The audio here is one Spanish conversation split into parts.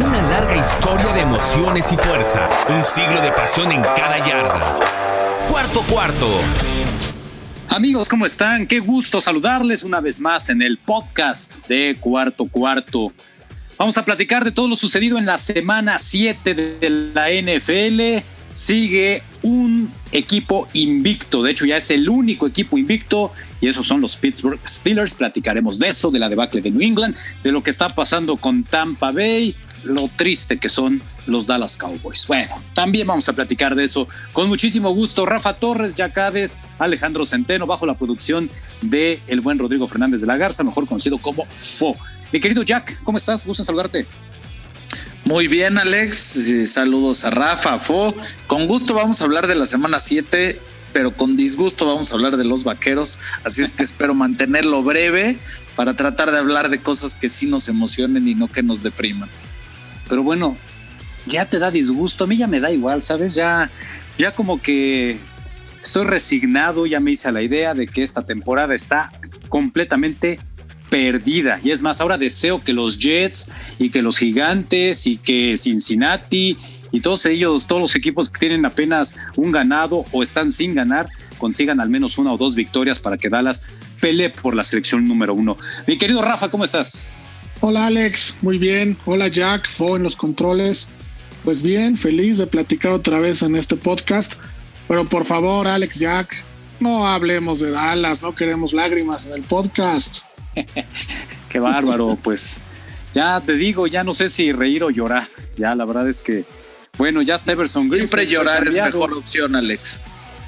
Una larga historia de emociones y fuerza. Un siglo de pasión en cada yarda. Cuarto cuarto. Amigos, ¿cómo están? Qué gusto saludarles una vez más en el podcast de Cuarto Cuarto. Vamos a platicar de todo lo sucedido en la semana 7 de la NFL. Sigue un equipo invicto, de hecho ya es el único equipo invicto y esos son los Pittsburgh Steelers. Platicaremos de eso, de la debacle de New England, de lo que está pasando con Tampa Bay, lo triste que son los Dallas Cowboys. Bueno, también vamos a platicar de eso con muchísimo gusto. Rafa Torres, Yacades, Alejandro Centeno, bajo la producción de el buen Rodrigo Fernández de la Garza, mejor conocido como Fo. Mi querido Jack, ¿cómo estás? Gusto en saludarte. Muy bien, Alex. Saludos a Rafa, Fo. Con gusto vamos a hablar de la semana 7, pero con disgusto vamos a hablar de los vaqueros. Así es que espero mantenerlo breve para tratar de hablar de cosas que sí nos emocionen y no que nos depriman. Pero bueno, ya te da disgusto. A mí ya me da igual, ¿sabes? Ya, ya como que estoy resignado, ya me hice a la idea de que esta temporada está completamente perdida. Y es más, ahora deseo que los Jets y que los Gigantes y que Cincinnati y todos ellos, todos los equipos que tienen apenas un ganado o están sin ganar, consigan al menos una o dos victorias para que Dallas pelee por la selección número uno. Mi querido Rafa, ¿cómo estás? Hola Alex, muy bien. Hola Jack, fue en los controles. Pues bien, feliz de platicar otra vez en este podcast. Pero por favor, Alex, Jack, no hablemos de Dallas, no queremos lágrimas en el podcast. Qué bárbaro, pues ya te digo, ya no sé si reír o llorar. Ya la verdad es que, bueno, ya Steverson Griffin. Siempre llorar es mejor opción, Alex.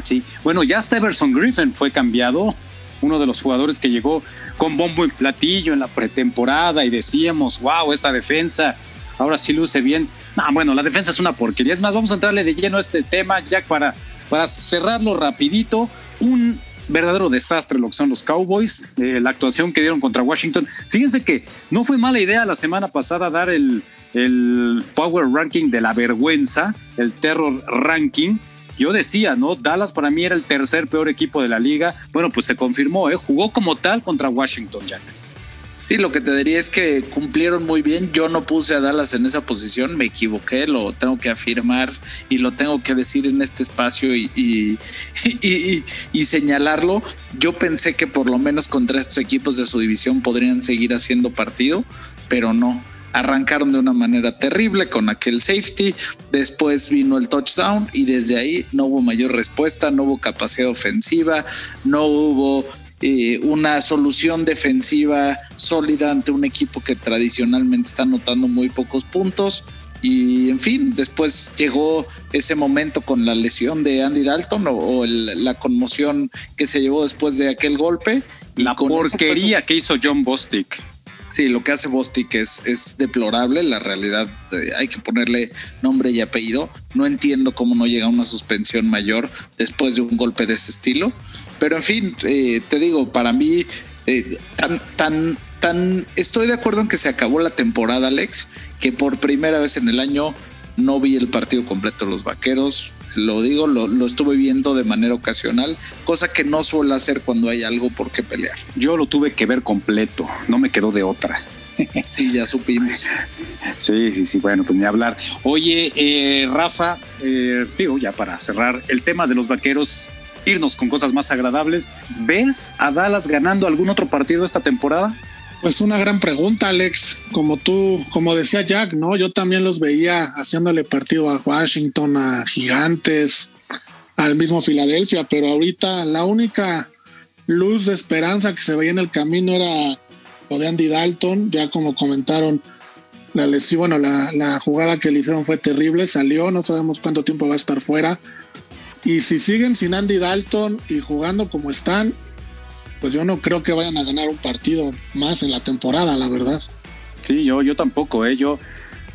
Sí, bueno, ya Steverson Griffin fue cambiado, uno de los jugadores que llegó con bombo y platillo en la pretemporada y decíamos, wow, esta defensa ahora sí luce bien. No, bueno, la defensa es una porquería. Es más, vamos a entrarle de lleno a este tema, Jack, para, para cerrarlo rapidito. Un verdadero desastre lo que son los Cowboys, eh, la actuación que dieron contra Washington. Fíjense que no fue mala idea la semana pasada dar el, el Power Ranking de la vergüenza, el Terror Ranking. Yo decía, ¿no? Dallas para mí era el tercer peor equipo de la liga. Bueno, pues se confirmó, ¿eh? Jugó como tal contra Washington, Jack. Sí, lo que te diría es que cumplieron muy bien. Yo no puse a Dallas en esa posición, me equivoqué, lo tengo que afirmar y lo tengo que decir en este espacio y, y, señalarlo. Yo pensé que por lo menos contra estos equipos de su división podrían seguir haciendo partido, pero no. Arrancaron de una manera terrible con aquel safety, después vino el touchdown y desde ahí no hubo mayor respuesta, no hubo capacidad ofensiva, no hubo eh, una solución defensiva sólida ante un equipo que tradicionalmente está anotando muy pocos puntos. Y en fin, después llegó ese momento con la lesión de Andy Dalton o, la conmoción que se llevó después de aquel golpe. La porquería que hizo John Bostic. Sí, lo que hace Bostic es, es deplorable. La realidad, eh, hay que ponerle nombre y apellido. No entiendo cómo no llega a una suspensión mayor después de un golpe de ese estilo. Pero en fin, eh, te digo, para mí, eh, tan, tan, tan. Estoy de acuerdo en que se acabó la temporada, Alex, que por primera vez en el año no vi el partido completo de los vaqueros, lo digo, lo, lo, estuve viendo de manera ocasional, cosa que no suele hacer cuando hay algo por qué pelear. Yo lo tuve que ver completo, no me quedó de otra. Sí, ya supimos. Sí, sí, sí, bueno, pues ni hablar. Oye, eh, Rafa, eh, digo, ya para cerrar el tema de los vaqueros, irnos con cosas más agradables, ¿ves a Dallas ganando algún otro partido esta temporada? Pues una gran pregunta, Alex. Como tú, como decía Jack, ¿no? Yo también los veía haciéndole partido a Washington, a Gigantes, al mismo Filadelfia, pero ahorita la única luz de esperanza que se veía en el camino era lo de Andy Dalton. Ya como comentaron, la lesión, bueno, la, la jugada que le hicieron fue terrible, salió, no sabemos cuánto tiempo va a estar fuera. Y si siguen sin Andy Dalton y jugando como están, pues yo no creo que vayan a ganar un partido más en la temporada, la verdad. Sí, yo, yo tampoco, ¿eh? Yo,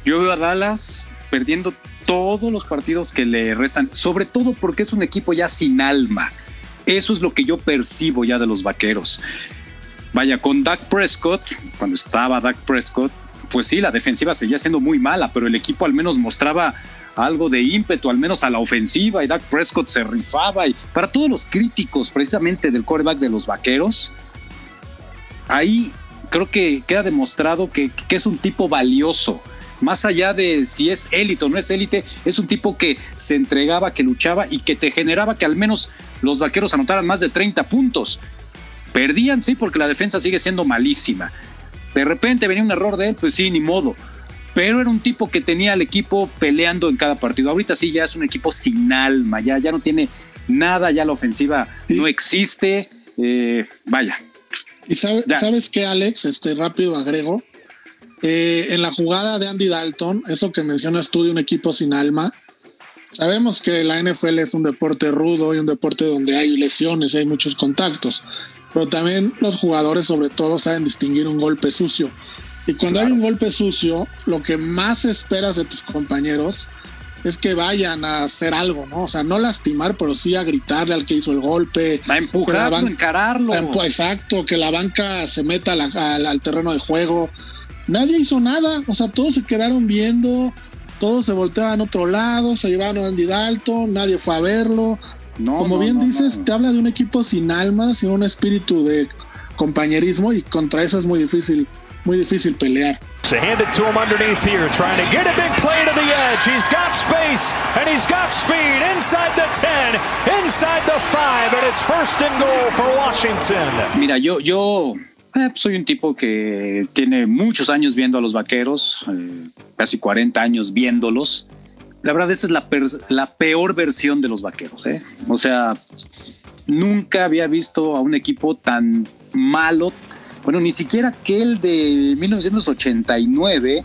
yo veo a Dallas perdiendo todos los partidos que le restan, sobre todo porque es un equipo ya sin alma. Eso es lo que yo percibo ya de los vaqueros. Vaya, con Dak Prescott, cuando estaba Dak Prescott, pues sí, la defensiva seguía siendo muy mala, pero el equipo al menos mostraba algo de ímpetu, al menos a la ofensiva, y Dak Prescott se rifaba. Y para todos los críticos, precisamente del quarterback de los vaqueros, ahí creo que queda demostrado que, que es un tipo valioso. más allá de si es élite o no es élite, es un tipo que se entregaba, que luchaba y que te generaba que al menos los vaqueros anotaran más de 30 puntos. Perdían, sí, porque la defensa sigue siendo malísima. De repente venía un error de él, pues sí, ni modo. Pero era un tipo que tenía al equipo peleando en cada partido. Ahorita sí ya es un equipo sin alma, ya, ya no tiene nada, ya la ofensiva no existe. Eh, vaya. Y sabes qué, Alex, este rápido agrego. Eh, en la jugada de Andy Dalton, eso que mencionas tú de un equipo sin alma, sabemos que la NFL es un deporte rudo y un deporte donde hay lesiones, hay muchos contactos, pero también los jugadores sobre todo saben distinguir un golpe sucio. Y cuando hay un golpe sucio, lo que más esperas de tus compañeros es que vayan a hacer algo, ¿no? O sea, no lastimar, pero sí a gritarle al que hizo el golpe. A empujarlo, a encararlo. Exacto, que la banca se meta al, terreno de juego. Nadie hizo nada, o sea, todos se quedaron viendo, todos se volteaban a otro lado, se llevaron a Andy Dalton, nadie fue a verlo. No, Como bien dices, te habla de un equipo sin alma, sin un espíritu de compañerismo y contra eso es muy difícil, muy difícil pelear. Se hand it to him underneath here, trying to get a big play to the edge. He's got space and he's got speed inside the 10, inside the 5, and it's first and goal for Washington. Mira, yo, yo eh, soy un tipo que tiene muchos años viendo a los vaqueros, eh, casi 40 años viéndolos. La verdad, esta es la, la peor versión de los vaqueros. ¿eh? O sea, nunca había visto a un equipo tan malo, bueno, ni siquiera aquel de 1989,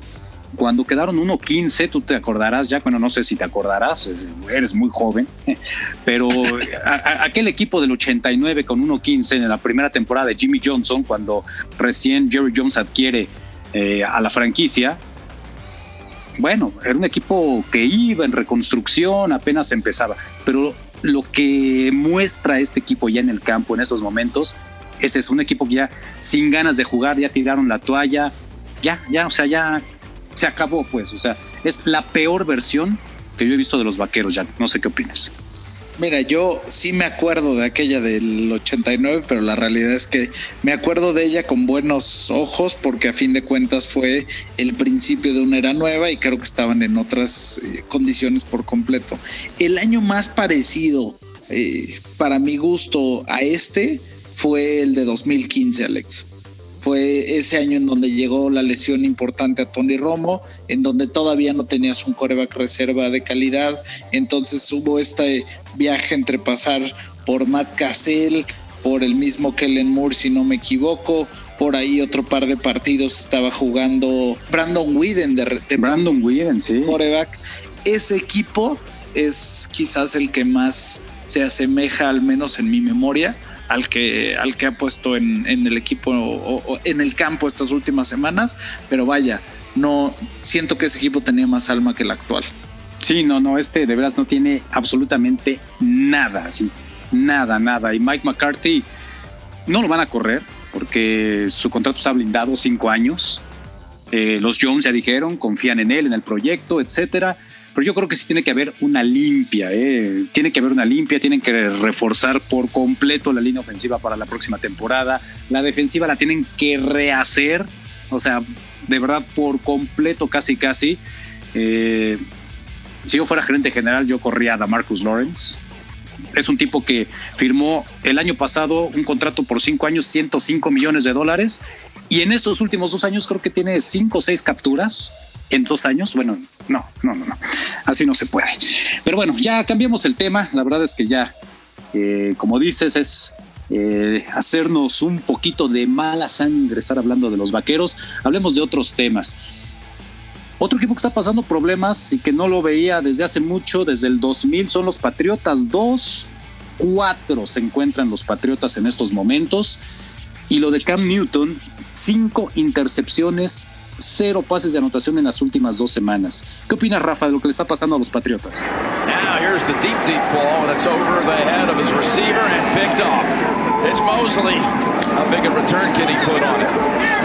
cuando quedaron 1-15, tú te acordarás ya, bueno, no sé si te acordarás, eres muy joven, pero aquel equipo del 89 con 1-15 en la primera temporada de Jimmy Johnson, cuando recién Jerry Jones adquiere eh, a la franquicia, bueno, era un equipo que iba en reconstrucción, apenas empezaba, pero lo que muestra este equipo ya en el campo en estos momentos es un equipo que ya sin ganas de jugar, ya tiraron la toalla, ya, ya, o sea, ya se acabó, pues, o sea, es la peor versión que yo he visto de los vaqueros, ya, no sé qué opinas. Mira, yo sí me acuerdo de aquella del 89, pero la realidad es que me acuerdo de ella con buenos ojos porque a fin de cuentas fue el principio de una era nueva y creo que estaban en otras eh, condiciones por completo. El año más parecido eh, para mi gusto a este fue el de 2015, Alex. Fue ese año en donde llegó la lesión importante a Tony Romo, en donde todavía no tenías un coreback reserva de calidad. Entonces hubo este viaje entre pasar por Matt Cassell, por el mismo Kellen Moore, si no me equivoco. Por ahí otro par de partidos estaba jugando Brandon Whedon de, Brandon Whedon, sí. Coreback. Ese equipo es quizás el que más se asemeja, al menos en mi memoria, al que, al que ha puesto en, el equipo o, en el campo estas últimas semanas, pero vaya, no siento que ese equipo tenía más alma que el actual. Sí, no, no, este de veras no tiene absolutamente nada, sí, nada, nada. Y Mike McCarthy no lo van a correr porque su contrato está blindado cinco años. Eh, los Jones ya dijeron, confían en él, en el proyecto, etcétera pero yo creo que sí tiene que haber una limpia, ¿eh? tiene que haber una limpia, tienen que reforzar por completo la línea ofensiva para la próxima temporada, la defensiva la tienen que rehacer, o sea, de verdad por completo casi casi. Eh, si yo fuera gerente general, yo corría a Marcus Lawrence. Es un tipo que firmó el año pasado un contrato por cinco años, 105 millones de dólares. Y en estos últimos dos años creo que tiene cinco o seis capturas en dos años. Bueno, no, no, no, no. Así no se puede. Pero bueno, ya cambiamos el tema. La verdad es que ya, eh, como dices, es eh, hacernos un poquito de mala sangre estar hablando de los vaqueros. Hablemos de otros temas. Otro equipo que está pasando problemas y que no lo veía desde hace mucho, desde el 2000, son los Patriotas. Dos, cuatro se encuentran los Patriotas en estos momentos. Y lo de Cam Newton, cinco intercepciones cero pases de anotación en las últimas dos semanas. ¿Qué opinas, Rafa, de lo que le está pasando a los Patriotas? Now here's the deep, deep ball, and it's over the head of his receiver and picked off. It's Mosley. How big a return can he put on it?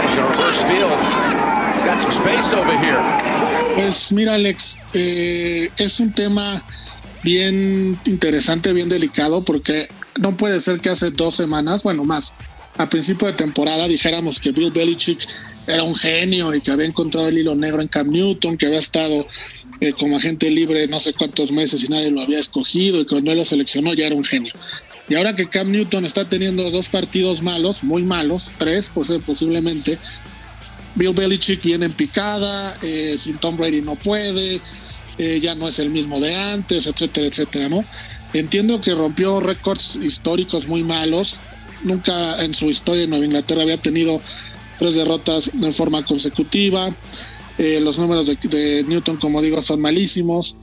He's going to reverse field. He's got some space over here. Pues mira, Alex, eh, es un tema bien interesante, bien delicado, porque no puede ser que hace dos semanas, bueno, más, a principio de temporada dijéramos que Bill Belichick era un genio y que había encontrado el hilo negro en Cam Newton, que había estado eh, como agente libre no sé cuántos meses y nadie lo había escogido y cuando él lo seleccionó ya era un genio. Y ahora que Cam Newton está teniendo dos partidos malos, muy malos, tres pues, posiblemente, Bill Belichick viene en picada, eh, sin Tom Brady no puede, eh, ya no es el mismo de antes, etcétera, etcétera, ¿no? Entiendo que rompió récords históricos muy malos. Nunca en su historia en Nueva Inglaterra había tenido tres derrotas en forma consecutiva. Eh, los números de, Newton, como digo, son malísimos.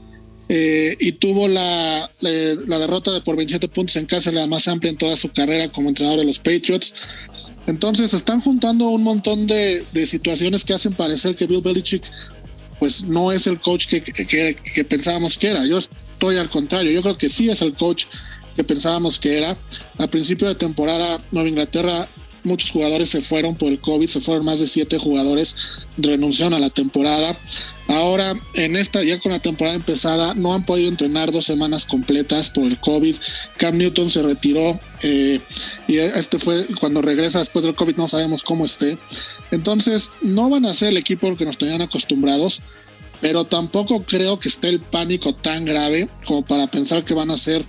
Eh, y tuvo la, la, derrota de por 27 puntos en casa, la más amplia en toda su carrera como entrenador de los Patriots. Entonces están juntando un montón de, de situaciones que hacen parecer que Bill Belichick pues no es el coach que, que, que, pensábamos que era. Yo estoy al contrario, yo creo que sí es el coach que pensábamos que era. A principio de temporada, Nueva Inglaterra muchos jugadores se fueron por el COVID, se fueron más de siete jugadores, renunciaron a la temporada. Ahora, en esta, ya con la temporada empezada, no han podido entrenar dos semanas completas por el COVID. Cam Newton se retiró eh, y este fue cuando regresa después del COVID, no sabemos cómo esté. Entonces, no van a ser el equipo al que nos tenían acostumbrados, pero tampoco creo que esté el pánico tan grave como para pensar que van a ser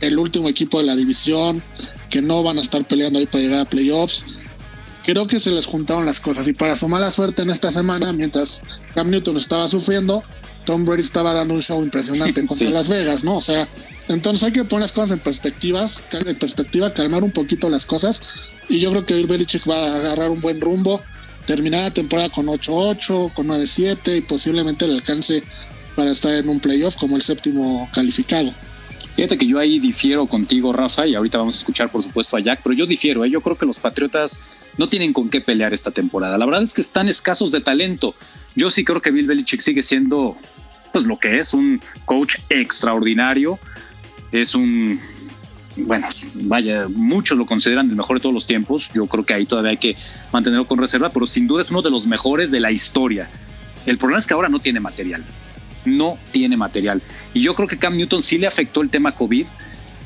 el último equipo de la división, que no van a estar peleando ahí para llegar a playoffs. Creo que se les juntaron las cosas y para su mala suerte en esta semana, mientras Cam Newton estaba sufriendo, Tom Brady estaba dando un show impresionante contra Las Vegas, ¿no? O sea, entonces hay que poner las cosas en perspectivas, en perspectiva, calmar un poquito las cosas y yo creo que Belichick va a agarrar un buen rumbo, terminar la temporada con 8-8, con 9-7 y posiblemente le alcance para estar en un playoff como el séptimo calificado. Fíjate que yo ahí difiero contigo, Rafa, y ahorita vamos a escuchar, por supuesto, a Jack, pero yo difiero. ¿eh? Yo creo que los Patriotas no tienen con qué pelear esta temporada. La verdad es que están escasos de talento. Yo sí creo que Bill Belichick sigue siendo, pues, lo que es, un coach extraordinario. Es un. Bueno, vaya, muchos lo consideran el mejor de todos los tiempos. Yo creo que ahí todavía hay que mantenerlo con reserva, pero sin duda es uno de los mejores de la historia. El problema es que ahora no tiene material no tiene material. Y yo creo que Cam Newton sí le afectó el tema COVID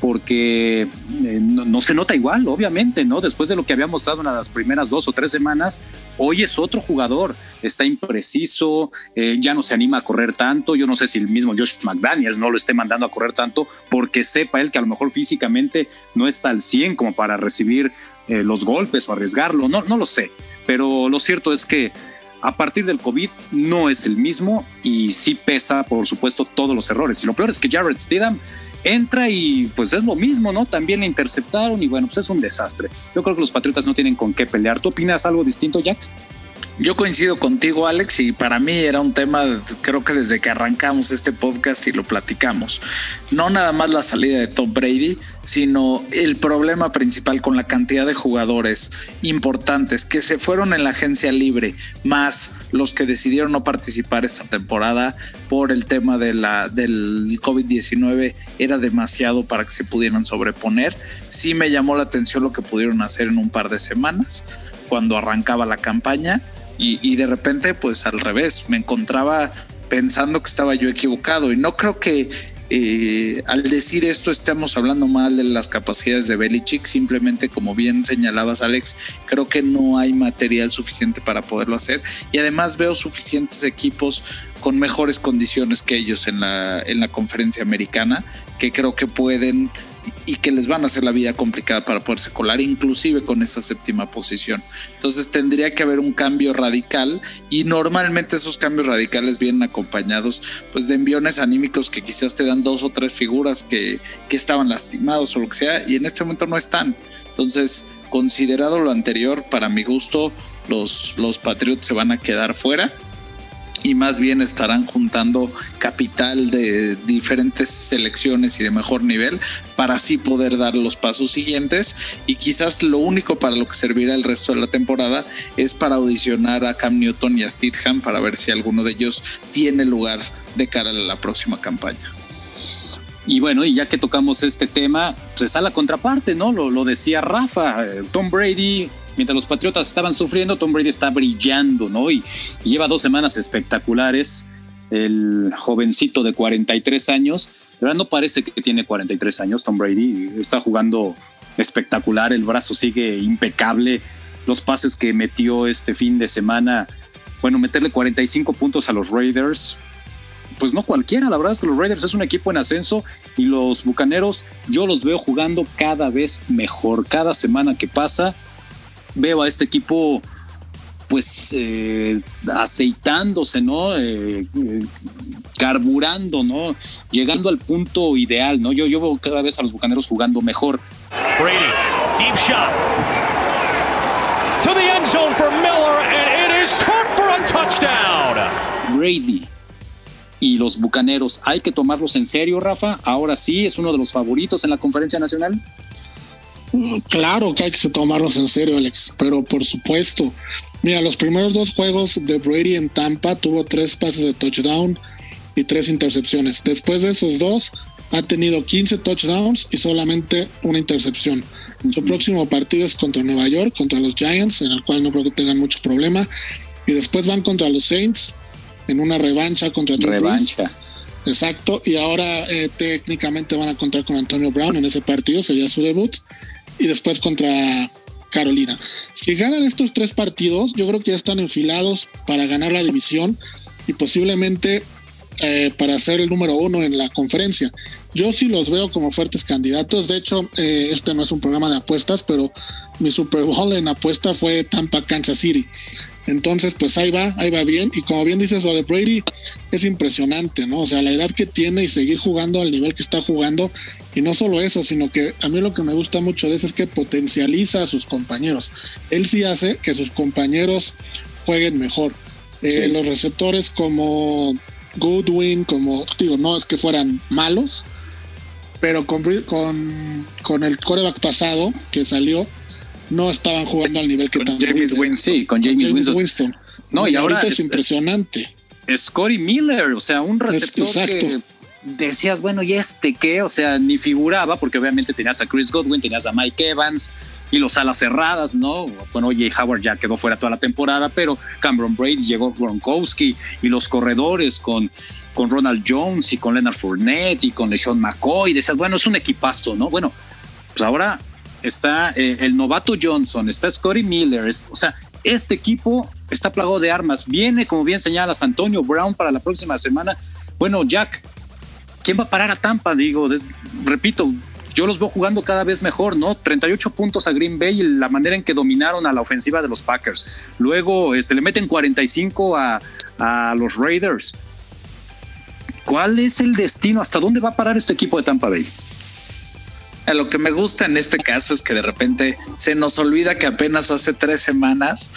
porque eh, no, se nota igual, obviamente, ¿no? Después de lo que había mostrado en las primeras dos o tres semanas, hoy es otro jugador, está impreciso, eh, ya no se anima a correr tanto. Yo no sé si el mismo Josh McDaniels no lo esté mandando a correr tanto porque sepa él que a lo mejor físicamente no está al 100 como para recibir eh, los golpes o arriesgarlo, no, no lo sé. Pero lo cierto es que a partir del COVID no es el mismo y sí pesa, por supuesto, todos los errores. Y lo peor es que Jared Stidham entra y pues es lo mismo, ¿no? También le interceptaron y bueno, pues es un desastre. Yo creo que los Patriotas no tienen con qué pelear. ¿Tú opinas algo distinto, Jack? Yo coincido contigo, Alex, y para mí era un tema, creo que desde que arrancamos este podcast y lo platicamos, no nada más la salida de Tom Brady, sino el problema principal con la cantidad de jugadores importantes que se fueron en la agencia libre, más los que decidieron no participar esta temporada por el tema de la, del COVID-19, era demasiado para que se pudieran sobreponer. Sí me llamó la atención lo que pudieron hacer en un par de semanas cuando arrancaba la campaña y, de repente pues al revés, me encontraba pensando que estaba yo equivocado. Y no creo que eh, al decir esto estamos hablando mal de las capacidades de Belichick, simplemente como bien señalabas Alex, creo que no hay material suficiente para poderlo hacer. Y además veo suficientes equipos con mejores condiciones que ellos en la, en la conferencia americana que creo que pueden y que les van a hacer la vida complicada para poderse colar, inclusive con esa séptima posición. Entonces tendría que haber un cambio radical y normalmente esos cambios radicales vienen acompañados pues de enviones anímicos que quizás te dan dos o tres figuras que, que estaban lastimados o lo que sea y en este momento no están. Entonces, considerado lo anterior, para mi gusto, los, los Patriots se van a quedar fuera y más bien estarán juntando capital de diferentes selecciones y de mejor nivel para así poder dar los pasos siguientes y quizás lo único para lo que servirá el resto de la temporada es para audicionar a Cam Newton y a Steedham para ver si alguno de ellos tiene lugar de cara a la próxima campaña. Y bueno, y ya que tocamos este tema, pues está la contraparte, ¿no? Lo, lo decía Rafa, eh, Tom Brady mientras los Patriotas estaban sufriendo, Tom Brady está brillando, ¿no? Y, lleva dos semanas espectaculares. El jovencito de 43 años, pero no parece que tiene 43 años Tom Brady, está jugando espectacular, el brazo sigue impecable. los pases que metió este fin de semana. Bueno, meterle 45 puntos a los Raiders, pues no cualquiera. La verdad es que los Raiders es un equipo en ascenso y los Bucaneros yo los veo jugando cada vez mejor. Cada semana que pasa veo a este equipo pues eh, aceitándose, ¿no? Eh, eh, carburando, ¿no? Llegando al punto ideal, ¿no? Yo, yo veo cada vez a los Bucaneros jugando mejor. Brady, deep shot. To the end zone for Miller and it is caught for a touchdown. Brady y los Bucaneros, ¿hay que tomarlos en serio, Rafa? Ahora sí, es uno de los favoritos en la conferencia nacional. Claro que hay que tomarlos en serio, Alex, pero por supuesto. Mira, los primeros dos juegos de Brady en Tampa tuvo tres pases de touchdown y tres intercepciones. Después de esos dos, ha tenido 15 touchdowns y solamente una intercepción. Su próximo partido es contra Nueva York, contra los Giants, en el cual no creo que tengan mucho problema. Y después van contra los Saints en una revancha contra Revancha. Exacto. Y ahora eh, técnicamente van a contar con Antonio Brown en ese partido, sería su debut. Y después contra Carolina. Si ganan estos tres partidos, yo creo que ya están enfilados para ganar la división y posiblemente eh, para ser el número uno en la conferencia. Yo sí los veo como fuertes candidatos. De hecho, eh, este no es un programa de apuestas, pero mi Super Bowl en apuesta fue Tampa Kansas City. Entonces, pues ahí va, ahí va bien. Y como bien dices, lo de Brady es impresionante, ¿no? O sea, la edad que tiene y seguir jugando al nivel que está jugando. Y no solo eso, sino que a mí lo que me gusta mucho de eso es que potencializa a sus compañeros. Él sí hace que sus compañeros jueguen mejor. Eh, los receptores como Goodwin, como digo, no es que fueran malos, pero con, con, con el coreback pasado que salió, no estaban jugando al nivel que Con también. James Winston. Sí, con James, Winston. Winston. No, y ahora ahorita es, es- impresionante. Scotty Miller, o sea, un receptor exacto. que decías, bueno, ¿y este qué? O sea, ni figuraba, porque obviamente tenías a Chris Godwin, tenías a Mike Evans y los alas cerradas, ¿no? Bueno, Jay Howard ya quedó fuera toda la temporada, pero Cameron Brady llegó Gronkowski y los corredores con, con Ronald Jones y con Leonard Fournette y con LeSean McCoy. Decías, bueno, es un equipazo, ¿no? Bueno, pues ahora está eh, el novato Johnson, está Scotty Miller, o sea, este equipo está plagado de armas. Viene, como bien señalas, Antonio Brown para la próxima semana. Bueno, Jack, ¿quién va a parar a Tampa? Digo, repito, yo los veo jugando cada vez mejor, ¿no? 38 puntos a Green Bay la manera en que dominaron a la ofensiva de los Packers. Luego este, le meten 45 a, a los Raiders. ¿Cuál es el destino? ¿Hasta dónde va a parar este equipo de Tampa Bay? A Lo que me gusta en este caso es que de repente se nos olvida que apenas hace tres semanas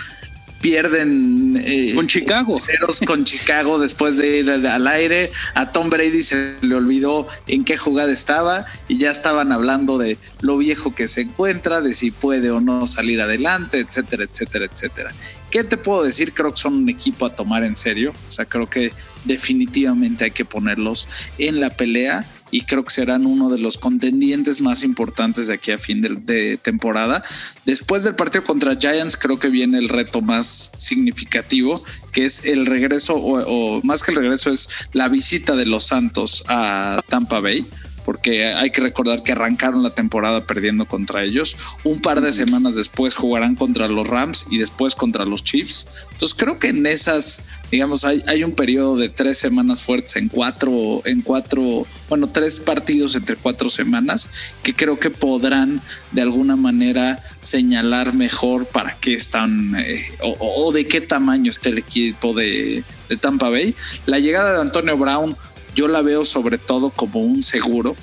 pierden eh, Con Chicago. con Chicago después de ir al aire. A Tom Brady se le olvidó en qué jugada estaba y ya estaban hablando de lo viejo que se encuentra, de si puede o no salir adelante, etcétera, etcétera, etcétera. ¿Qué te puedo decir? Creo que son un equipo a tomar en serio. O sea, creo que definitivamente hay que ponerlos en la pelea y creo que serán uno de los contendientes más importantes de aquí a fin de, temporada. Después del partido contra Giants, creo que viene el reto más significativo, que es el regreso, o, o más que el regreso, es la visita de los Santos a Tampa Bay. Porque hay que recordar que arrancaron la temporada perdiendo contra ellos. Un par de semanas después jugarán contra los Rams y después contra los Chiefs. Entonces creo que en esas, digamos, hay, hay un periodo de tres semanas fuertes en cuatro, en cuatro, bueno, tres partidos entre cuatro semanas que creo que podrán de alguna manera señalar mejor para qué están eh, o, de qué tamaño está el equipo de, de Tampa Bay. La llegada de Antonio Brown yo la veo sobre todo como un seguro.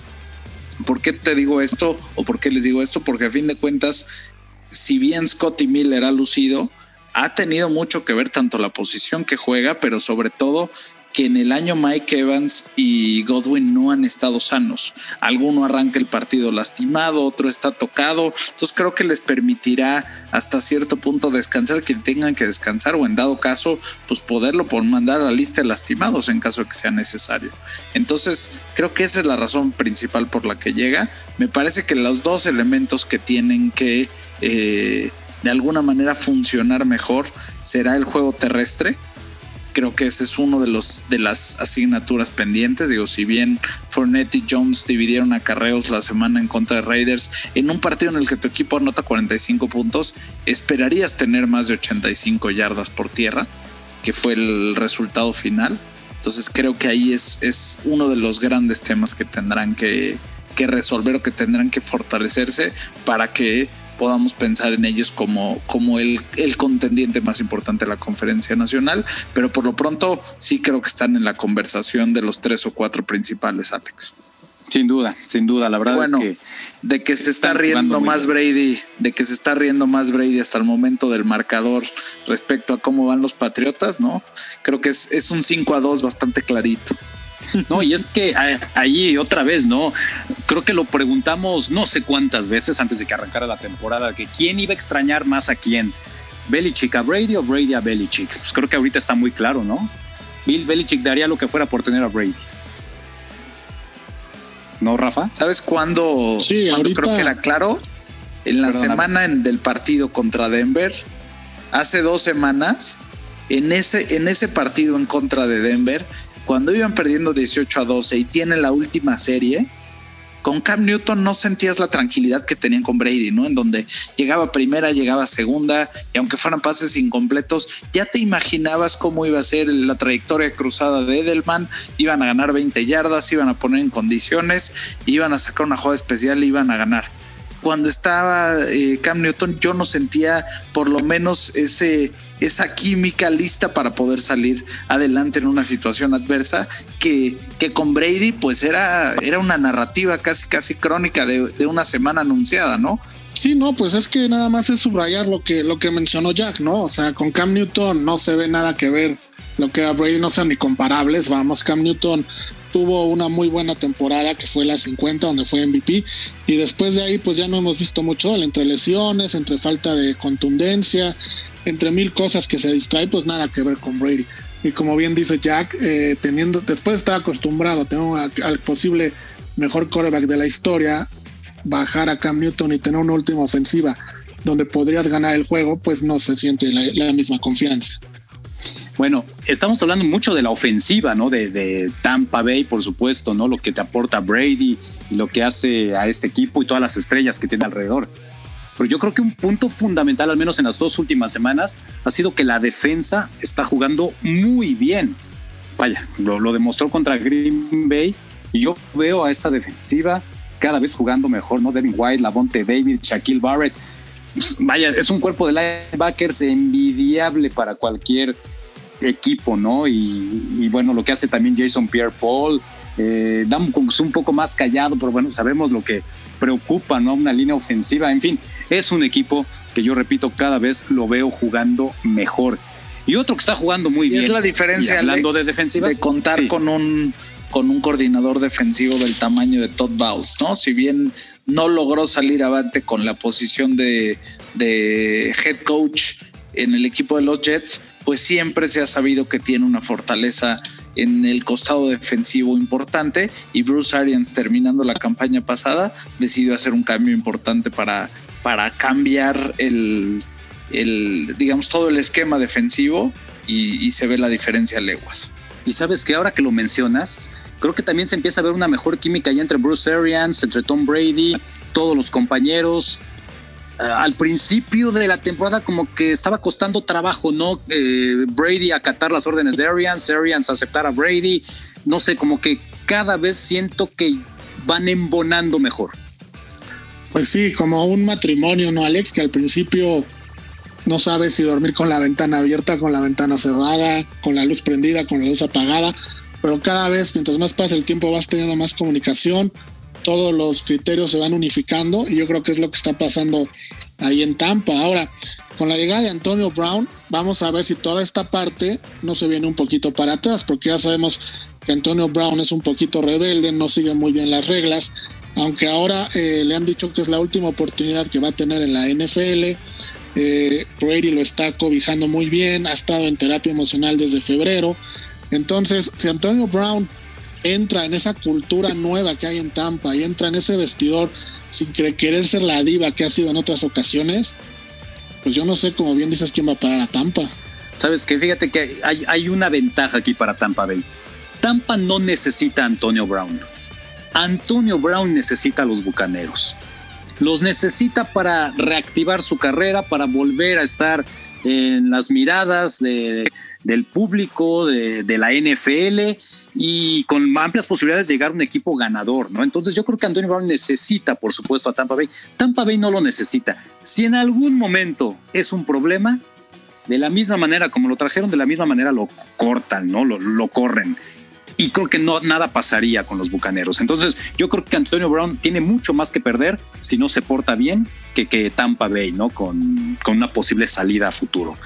¿Por qué te digo esto o por qué les digo esto? Porque a fin de cuentas, si bien Scotty Miller ha lucido, ha tenido mucho que ver tanto la posición que juega, pero sobre todo que en el año Mike Evans y Godwin no han estado sanos. Alguno arranca el partido lastimado, otro está tocado. Entonces creo que les permitirá hasta cierto punto descansar que tengan que descansar o en dado caso, pues poderlo por mandar a la lista de lastimados en caso de que sea necesario. Entonces creo que esa es la razón principal por la que llega. Me parece que los dos elementos que tienen que eh, de alguna manera funcionar mejor será el juego terrestre Creo que ese es uno de los de las asignaturas pendientes. Digo, si bien Fournette y Jones dividieron acarreos la semana en contra de Raiders, en un partido en el que tu equipo anota 45 puntos, esperarías tener más de 85 yardas por tierra, que fue el resultado final. Entonces creo que ahí es, es uno de los grandes temas que tendrán que, que resolver o que tendrán que fortalecerse para que podamos pensar en ellos como, como el, el, contendiente más importante de la conferencia nacional, pero por lo pronto sí creo que están en la conversación de los tres o cuatro principales, Alex. Sin duda, sin duda, la verdad bueno, es que de que se está riendo más Brady, de que se está riendo más Brady hasta el momento del marcador respecto a cómo van los Patriotas, ¿no? Creo que es, es un 5 a 2 bastante clarito. No, y es que ahí otra vez, ¿no? Creo que lo preguntamos no sé cuántas veces antes de que arrancara la temporada, que quién iba a extrañar más a quién. Belichick a Brady o Brady a Belichick. Pues creo que ahorita está muy claro, ¿no? Bill Belichick daría lo que fuera por tener a Brady. ¿No, Rafa? ¿Sabes cuándo, sí, cuándo ahorita... creo que era claro? En la Perdóname. semana en, del partido contra Denver, hace dos semanas, en ese, en ese partido en contra de Denver, cuando iban perdiendo 18 a 12 y tienen la última serie, con Cam Newton no sentías la tranquilidad que tenían con Brady, ¿no? En donde llegaba primera, llegaba segunda, y aunque fueran pases incompletos, ya te imaginabas cómo iba a ser la trayectoria cruzada de Edelman, iban a ganar 20 yardas, iban a poner en condiciones, iban a sacar una jugada especial, iban a ganar. Cuando estaba eh, Cam Newton, yo no sentía por lo menos ese, esa química lista para poder salir adelante en una situación adversa que, que con Brady pues era, era una narrativa casi casi crónica de, de, una semana anunciada, ¿no? Sí, no, pues es que nada más es subrayar lo que, lo que mencionó Jack, ¿no? O sea, con Cam Newton no se ve nada que ver lo que a Brady no sean ni comparables, vamos, Cam Newton tuvo una muy buena temporada que fue la 50 donde fue MVP y después de ahí pues ya no hemos visto mucho entre lesiones, entre falta de contundencia, entre mil cosas que se distrae, pues nada que ver con Brady. Y como bien dice Jack, eh, teniendo, después de estar acostumbrado a, al posible mejor quarterback de la historia, bajar a Cam Newton y tener una última ofensiva donde podrías ganar el juego, pues no se siente la misma confianza. Bueno, estamos hablando mucho de la ofensiva, ¿no? De, Tampa Bay, por supuesto, ¿no? Lo que te aporta Brady y lo que hace a este equipo y todas las estrellas que tiene alrededor. Pero yo creo que un punto fundamental, al menos en las dos últimas semanas, ha sido que la defensa está jugando muy bien. Vaya, lo, demostró contra Green Bay y yo veo a esta defensiva cada vez jugando mejor, ¿no? Devin White, Lavonte David, Shaquille Barrett. Vaya, es un cuerpo de linebackers envidiable para cualquier equipo, ¿no? Y, y, bueno, lo que hace también Jason Pierre Paul, eh, da un, un, poco más callado, pero bueno, sabemos lo que preocupa, ¿no? Una línea ofensiva, en fin, es un equipo que yo repito, cada vez lo veo jugando mejor. Y otro que está jugando muy bien. Es la diferencia, y hablando Alex, de defensivas. De contar sí. con un con un coordinador defensivo del tamaño de Todd Bowles, ¿no? Si bien no logró salir avante con la posición de, de head coach en el equipo de los Jets, pues siempre se ha sabido que tiene una fortaleza en el costado defensivo importante y Bruce Arians terminando la campaña pasada decidió hacer un cambio importante para, para cambiar el, el, digamos, todo el esquema defensivo y, se ve la diferencia leguas. Y sabes que ahora que lo mencionas, creo que también se empieza a ver una mejor química ya entre Bruce Arians, entre Tom Brady, todos los compañeros al principio de la temporada como que estaba costando trabajo, ¿no? Eh, Brady acatar las órdenes de Arians, Arians aceptar a Brady, no sé, como que cada vez siento que van embonando mejor. Pues sí, como un matrimonio, ¿no, Alex? Que al principio no sabes si dormir con la ventana abierta, con la ventana cerrada, con la luz prendida, con la luz apagada, pero cada vez, mientras más pasa el tiempo, vas teniendo más comunicación, todos los criterios se van unificando y yo creo que es lo que está pasando ahí en Tampa. Ahora, con la llegada de Antonio Brown, vamos a ver si toda esta parte no se viene un poquito para atrás, porque ya sabemos que Antonio Brown es un poquito rebelde, no sigue muy bien las reglas, aunque ahora eh, le han dicho que es la última oportunidad que va a tener en la NFL. Eh, Brady lo está cobijando muy bien, ha estado en terapia emocional desde febrero. Entonces, si Antonio Brown entra en esa cultura nueva que hay en Tampa y entra en ese vestidor sin querer ser la diva que ha sido en otras ocasiones, pues yo no sé, como bien dices, quién va a parar a Tampa. Sabes que fíjate que hay, hay una ventaja aquí para Tampa Bay. Tampa no necesita a Antonio Brown. Antonio Brown necesita a los Bucaneros. Los necesita para reactivar su carrera, para volver a estar en las miradas de, del público, de, de, la NFL y con amplias posibilidades de llegar a un equipo ganador, ¿no? Entonces yo creo que Antonio Brown necesita, por supuesto, a Tampa Bay. Tampa Bay no lo necesita. Si en algún momento es un problema, de la misma manera como lo trajeron, de la misma manera lo cortan, ¿no? Lo, lo corren y creo que no nada pasaría con los bucaneros. Entonces, yo creo que Antonio Brown tiene mucho más que perder si no se porta bien que, que Tampa Bay, ¿no? Con, con, una posible salida a futuro.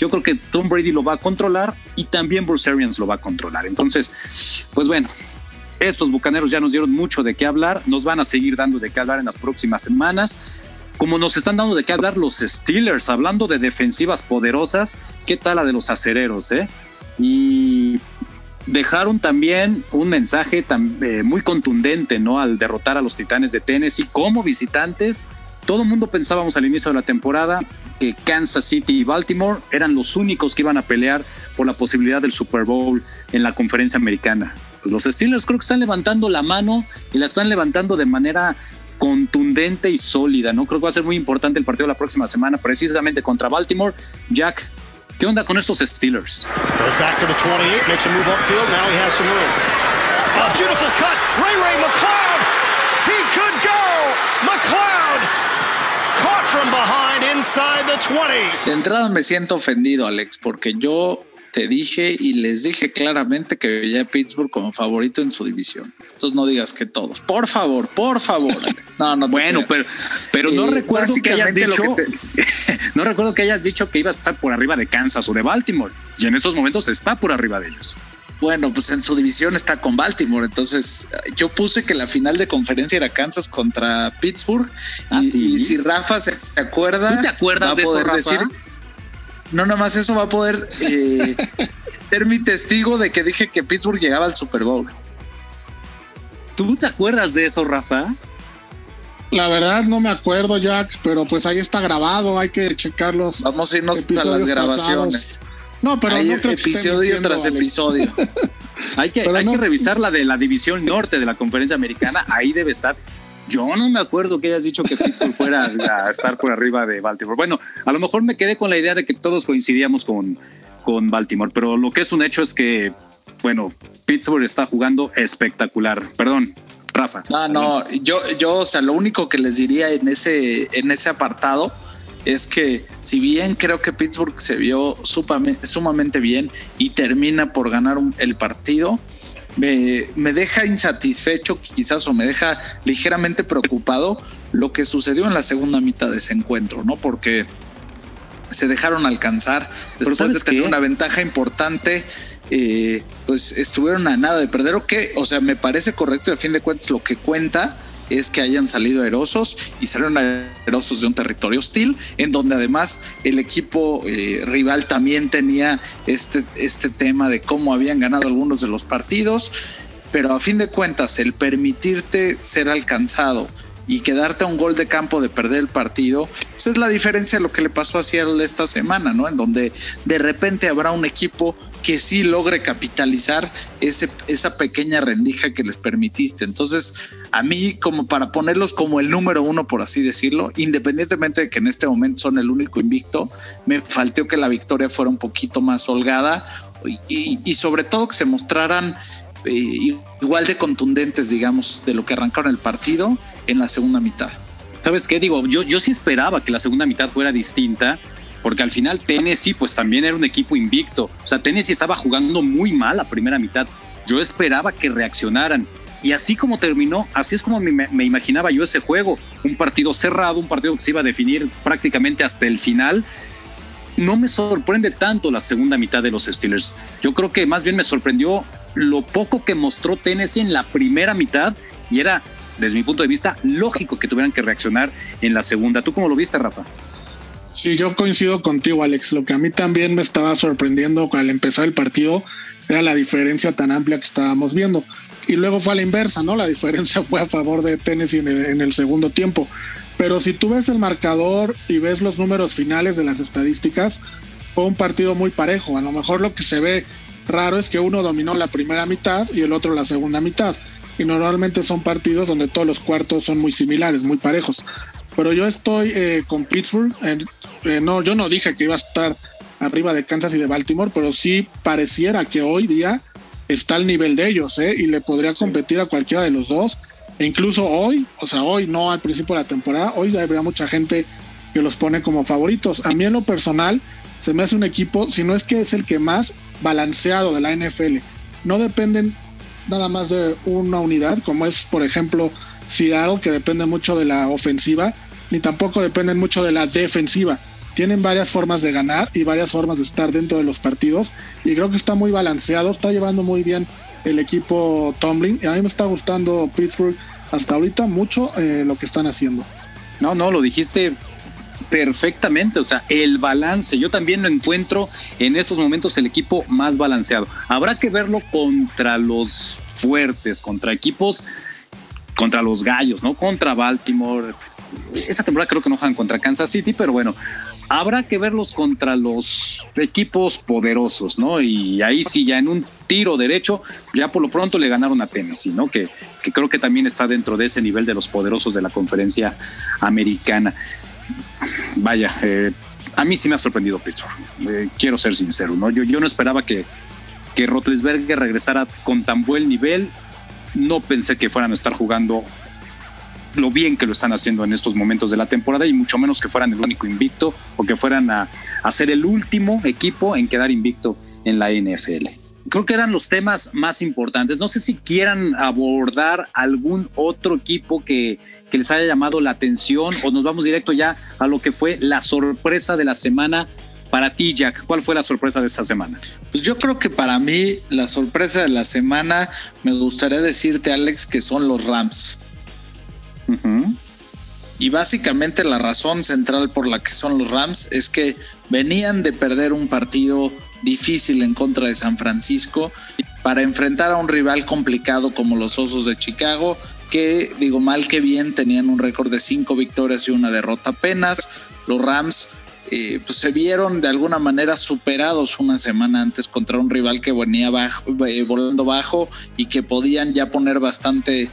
Yo creo que Tom Brady lo va a controlar y también Bruce Arians lo va a controlar. Entonces, pues bueno, estos bucaneros ya nos dieron mucho de qué hablar, nos van a seguir dando de qué hablar en las próximas semanas. Como nos están dando de qué hablar los Steelers, hablando de defensivas poderosas, ¿qué tal la de los acereros, eh? Y dejaron también un mensaje eh, muy contundente, ¿no? Al derrotar a los Titanes de Tennessee como visitantes. Todo el mundo pensábamos al inicio de la temporada que Kansas City y Baltimore eran los únicos que iban a pelear por la posibilidad del Super Bowl en la conferencia americana. Pues los Steelers creo que están levantando la mano y la están levantando de manera contundente y sólida, ¿no? Creo que va a ser muy importante el partido de la próxima semana, precisamente contra Baltimore. Jack, ¿Qué onda con estos Steelers? Goes back to the 28, makes a move upfield. Now he has some room. A beautiful cut. Ray Ray McLeod. He could go. McLeod caught from behind inside the 20. De entrada me siento ofendido, Alex, porque yo te dije y les dije claramente que veía a Pittsburgh como favorito en su división. Entonces no digas que todos. Por favor, por favor, Alex. No, no. bueno, pero, pero no eh, recuerdo que hayas dicho. Que te... no recuerdo que hayas dicho que iba a estar por arriba de Kansas o de Baltimore. Y en estos momentos está por arriba de ellos. Bueno, pues en su división está con Baltimore. Entonces, yo puse que la final de conferencia era Kansas contra Pittsburgh. ¿Ah, y, sí? y, si Rafa se acuerda, ¿tú te acuerdas de eso, Rafa? Decir, no, nomás eso va a poder eh, ser mi testigo de que dije que Pittsburgh llegaba al Super Bowl. ¿Tú te acuerdas de eso, Rafa? La verdad no me acuerdo, Jack, pero pues ahí está grabado, hay que checarlos. Vamos a irnos a las grabaciones. Pasados. No, pero Hay no creo episodio que tras episodio. hay que, hay no. que revisar la de la división norte de la conferencia americana, ahí debe estar. Yo no me acuerdo que hayas dicho que Pittsburgh fuera a estar por arriba de Baltimore. Bueno, a lo mejor me quedé con la idea de que todos coincidíamos con, con Baltimore, pero lo que es un hecho es que, bueno, Pittsburgh está jugando espectacular. Perdón, Rafa. No, no, yo, yo, o sea, lo único que les diría en ese, en ese apartado es que si bien creo que Pittsburgh se vio sumamente bien y termina por ganar un, el partido, me, me, deja insatisfecho quizás o me deja ligeramente preocupado lo que sucedió en la segunda mitad de ese encuentro, ¿no? Porque se dejaron alcanzar después de tener qué? una ventaja importante. Eh, pues estuvieron a nada de perder o que, o sea, me parece correcto y al fin de cuentas lo que cuenta es que hayan salido aerosos y salieron aerosos de un territorio hostil, en donde además el equipo eh, rival también tenía este, este tema de cómo habían ganado algunos de los partidos, pero a fin de cuentas el permitirte ser alcanzado y quedarte a un gol de campo de perder el partido, pues es la diferencia de lo que le pasó a Seattle esta semana, ¿no? En donde de repente habrá un equipo que sí logre capitalizar ese, esa pequeña rendija que les permitiste. Entonces, a mí, como para ponerlos como el número uno, por así decirlo, independientemente de que en este momento son el único invicto, me faltó que la victoria fuera un poquito más holgada y, y, y sobre todo que se mostraran eh, igual de contundentes, digamos, de lo que arrancaron el partido en la segunda mitad. ¿Sabes qué? Digo, yo, yo sí esperaba que la segunda mitad fuera distinta, porque al final Tennessee pues también era un equipo invicto. O sea, Tennessee estaba jugando muy mal la primera mitad. Yo esperaba que reaccionaran. Y así como terminó, así es como me, me, imaginaba yo ese juego. Un partido cerrado, un partido que se iba a definir prácticamente hasta el final. No me sorprende tanto la segunda mitad de los Steelers. Yo creo que más bien me sorprendió lo poco que mostró Tennessee en la primera mitad y era, desde mi punto de vista, lógico que tuvieran que reaccionar en la segunda. ¿Tú cómo lo viste, Rafa? Sí, yo coincido contigo, Alex. Lo que a mí también me estaba sorprendiendo al empezar el partido era la diferencia tan amplia que estábamos viendo. Y luego fue a la inversa, ¿no? La diferencia fue a favor de Tennessee en el, en el segundo tiempo. Pero si tú ves el marcador y ves los números finales de las estadísticas, fue un partido muy parejo. A lo mejor lo que se ve raro es que uno dominó la primera mitad y el otro la segunda mitad. Y normalmente son partidos donde todos los cuartos son muy similares, muy parejos. Pero yo estoy eh, con Pittsburgh. Eh, no, yo no dije que iba a estar arriba de Kansas y de Baltimore, pero sí pareciera que hoy día está al nivel de ellos, ¿eh? Y le podría competir a cualquiera de los dos. E incluso hoy, o sea, hoy no al principio de la temporada, hoy ya habría mucha gente que los pone como favoritos. A mí en lo personal se me hace un equipo, si no es que es el que más balanceado de la NFL. No dependen nada más de una unidad, como es, por ejemplo, Seattle, que depende mucho de la ofensiva, ni tampoco dependen mucho de la defensiva. Tienen varias formas de ganar y varias formas de estar dentro de los partidos. Y creo que está muy balanceado, está llevando muy bien el equipo Tumbling. Y a mí me está gustando Pittsburgh hasta ahorita mucho eh, lo que están haciendo. No, no, lo dijiste perfectamente, o sea, el balance, yo también lo encuentro en estos momentos el equipo más balanceado. Habrá que verlo contra los fuertes, contra equipos, contra los gallos, ¿no? Contra Baltimore. Esta temporada creo que no juegan contra Kansas City, pero bueno, habrá que verlos contra los equipos poderosos, ¿no? Y ahí sí, ya en un tiro derecho, ya por lo pronto le ganaron a Tennessee, ¿no? Que, que creo que también está dentro de ese nivel de los poderosos de la conferencia americana vaya, eh, a mí sí me ha sorprendido Pittsburgh. Eh, quiero ser sincero, ¿no? Yo, no esperaba que, que regresara con tan buen nivel. No pensé que fueran a estar jugando lo bien que lo están haciendo en estos momentos de la temporada y mucho menos que fueran el único invicto o que fueran a, a ser el último equipo en quedar invicto en la NFL. Creo que eran los temas más importantes. No sé si quieran abordar algún otro equipo que, que les haya llamado la atención o nos vamos directo ya a lo que fue la sorpresa de la semana para ti, Jack, ¿cuál fue la sorpresa de esta semana? Pues yo creo que para mí la sorpresa de la semana, me gustaría decirte, Alex, que son los Rams. Y básicamente la razón central por la que son los Rams es que venían de perder un partido difícil en contra de San Francisco para enfrentar a un rival complicado como los Osos de Chicago que, digo mal que bien, tenían un récord de cinco victorias y una derrota apenas. Los Rams eh, pues se vieron de alguna manera superados una semana antes contra un rival que venía bajo, eh, volando bajo y que podían ya poner bastante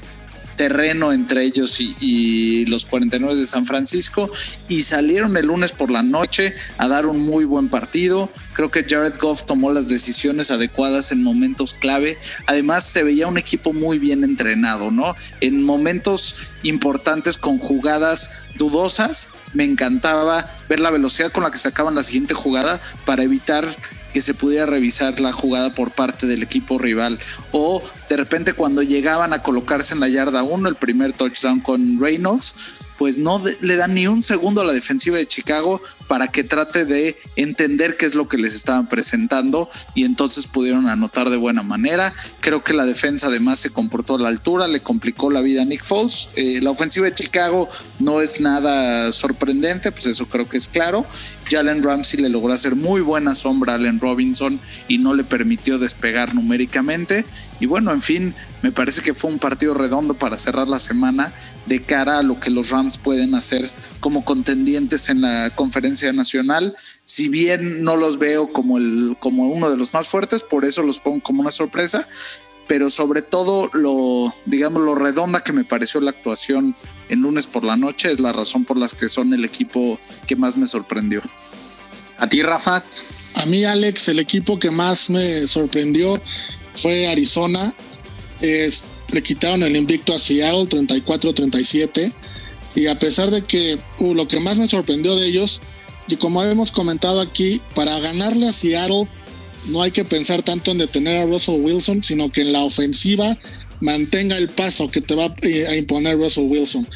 terreno entre ellos y, los 49 de San Francisco y salieron el lunes por la noche a dar un muy buen partido. Creo que Jared Goff tomó las decisiones adecuadas en momentos clave. Además se veía un equipo muy bien entrenado, ¿no? En momentos importantes con jugadas dudosas, me encantaba ver la velocidad con la que sacaban la siguiente jugada para evitar que se pudiera revisar la jugada por parte del equipo rival. O de repente cuando llegaban a colocarse en la yarda 1, el primer touchdown con Reynolds, pues no le dan ni un segundo a la defensiva de Chicago para que trate de entender qué es lo que les estaban presentando y entonces pudieron anotar de buena manera. Creo que la defensa además se comportó a la altura, le complicó la vida a Nick Foles. Eh, la ofensiva de Chicago no es nada sorprendente, pues eso creo que es claro. Jalen Ramsey le logró hacer muy buena sombra a Allen Robinson y no le permitió despegar numéricamente. Y bueno, en fin, me parece que fue un partido redondo para cerrar la semana de cara a lo que los Rams pueden hacer como contendientes en la conferencia nacional. Si bien no los veo como, el, como uno de los más fuertes, por eso los pongo como una sorpresa. Pero sobre todo lo, digamos, lo redonda que me pareció la actuación en lunes por la noche es la razón por la que son el equipo que más me sorprendió. ¿A ti, Rafa? A mí, Alex, el equipo que más me sorprendió fue Arizona. le quitaron el invicto a Seattle 34-37 y a pesar de que uh, lo que más me sorprendió de ellos, y como hemos comentado aquí, para ganarle a Seattle no hay que pensar tanto en detener a Russell Wilson, sino que en la ofensiva mantenga el paso que te va eh, a imponer Russell Wilson.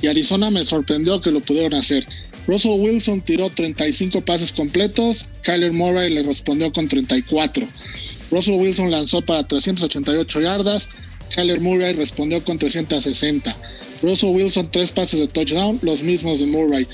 Y Arizona me sorprendió que lo pudieron hacer. Russell Wilson tiró 35 pases completos, Kyler Murray le respondió con 34. Russell Wilson lanzó para 388 yardas, Kyler Murray respondió con 360. Russell Wilson tres pases de touchdown, los mismos de Murray.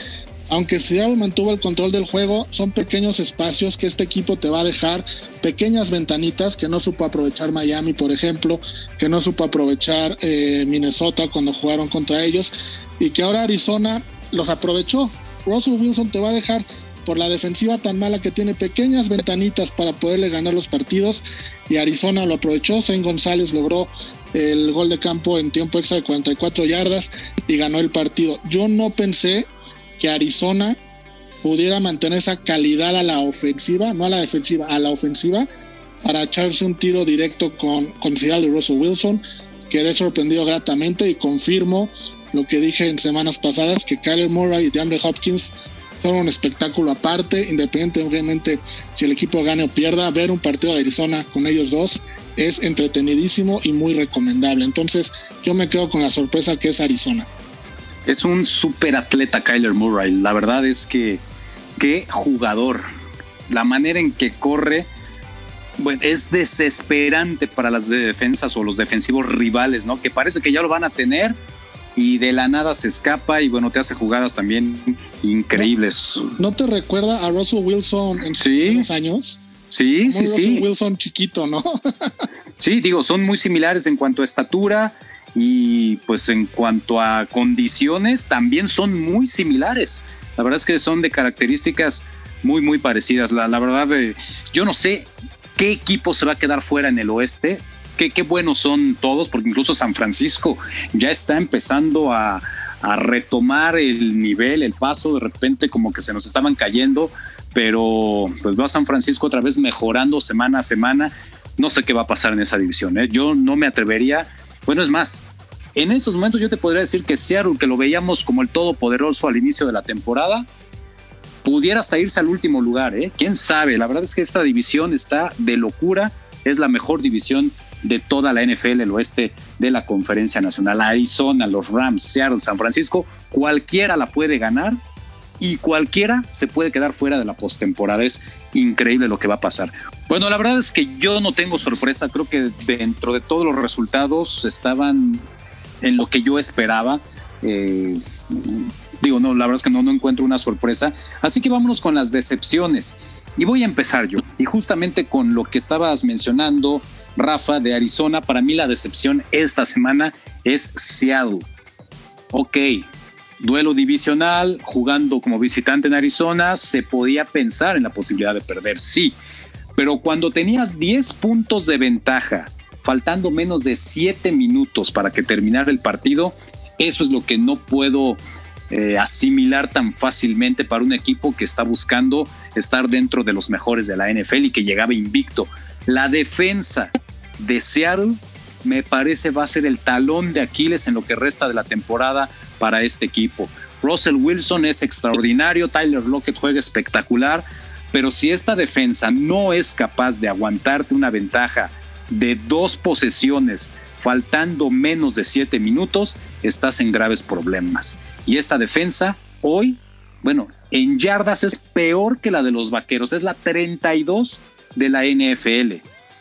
Aunque Seattle mantuvo el control del juego, son pequeños espacios que este equipo te va a dejar, pequeñas ventanitas que no supo aprovechar Miami, por ejemplo, que no supo aprovechar eh, Minnesota cuando jugaron contra ellos, y que ahora Arizona los aprovechó. Russell Wilson te va a dejar por la defensiva tan mala que tiene pequeñas ventanitas para poderle ganar los partidos y Arizona lo aprovechó. Zane González logró el gol de campo en tiempo extra de 44 yardas y ganó el partido. Yo no pensé que Arizona pudiera mantener esa calidad a la ofensiva, no a la defensiva, a la ofensiva, para echarse un tiro directo con, con Seattle Russell Wilson. Quedé sorprendido gratamente y confirmo lo que dije en semanas pasadas, que Kyler Murray y DeAndre Hopkins son un espectáculo aparte, independientemente si el equipo gane o pierda, ver un partido de Arizona con ellos dos es entretenidísimo y muy recomendable. Entonces yo me quedo con la sorpresa que es Arizona. Es un super atleta Kyler Murray. La verdad es que qué jugador. La manera en que corre bueno, es desesperante para las defensas o los defensivos rivales, ¿no? Que parece que ya lo van a tener y de la nada se escapa y bueno, te hace jugadas también increíbles. ¿No, te recuerda a Russell Wilson en sus años? Sí, sí, sí. Wilson chiquito, ¿no? sí, digo, son muy similares en cuanto a estatura y pues en cuanto a condiciones también son muy similares. La verdad es que son de características muy, muy parecidas. La, la verdad, eh, yo no sé qué equipo se va a quedar fuera en el oeste. Qué, qué buenos son todos, porque incluso San Francisco ya está empezando a, a retomar el nivel, el paso. De repente, como que se nos estaban cayendo pero pues va San Francisco otra vez mejorando semana a semana. No sé qué va a pasar en esa división. ¿eh? Yo no me atrevería. Bueno, es más, en estos momentos yo te podría decir que Seattle, que lo veíamos como el todopoderoso al inicio de la temporada, pudiera hasta irse al último lugar. ¿eh? ¿Quién sabe? La verdad es que esta división está de locura. Es la mejor división de toda la NFL, el oeste de la Conferencia Nacional. Arizona, los Rams, Seattle, San Francisco, cualquiera la puede ganar y cualquiera se puede quedar fuera de la postemporada. Es increíble lo que va a pasar. Bueno, la verdad es que yo no tengo sorpresa. Creo que dentro de todos los resultados estaban en lo que yo esperaba. Eh, digo, no, la verdad es que no, no encuentro una sorpresa. Así que vámonos con las decepciones. Y voy a empezar yo. Y justamente con lo que estabas mencionando, Rafa, de Arizona, para mí la decepción esta semana es Seattle. Ok, duelo divisional, jugando como visitante en Arizona, se podía pensar en la posibilidad de perder, sí. Pero cuando tenías 10 puntos de ventaja, faltando menos de 7 minutos para que terminara el partido, eso es lo que no puedo eh, asimilar tan fácilmente para un equipo que está buscando estar dentro de los mejores de la NFL y que llegaba invicto. La defensa de Seattle me parece va a ser el talón de Aquiles en lo que resta de la temporada para este equipo. Russell Wilson es extraordinario, Tyler Lockett juega espectacular, pero si esta defensa no es capaz de aguantarte una ventaja de dos posesiones faltando menos de siete minutos, estás en graves problemas. Y esta defensa hoy, bueno, en yardas es peor que la de los Vaqueros, es la 32 de la NFL.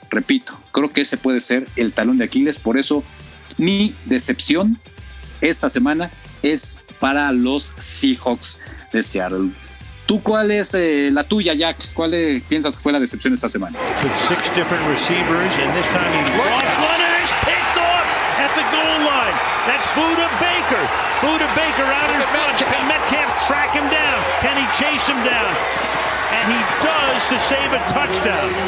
Repito, creo que ese puede ser el talón de Aquiles, por eso mi decepción esta semana es para los Seahawks de Seattle. ¿Tú cuál es eh, la tuya, Jack? ¿Cuál eh, piensas que fue la decepción esta semana? With six different receivers, and this time he lost one and is picked off at the goal line. That's Buda Baker. Buda Baker out in front. Can Metcalf track him down? Can he chase him down?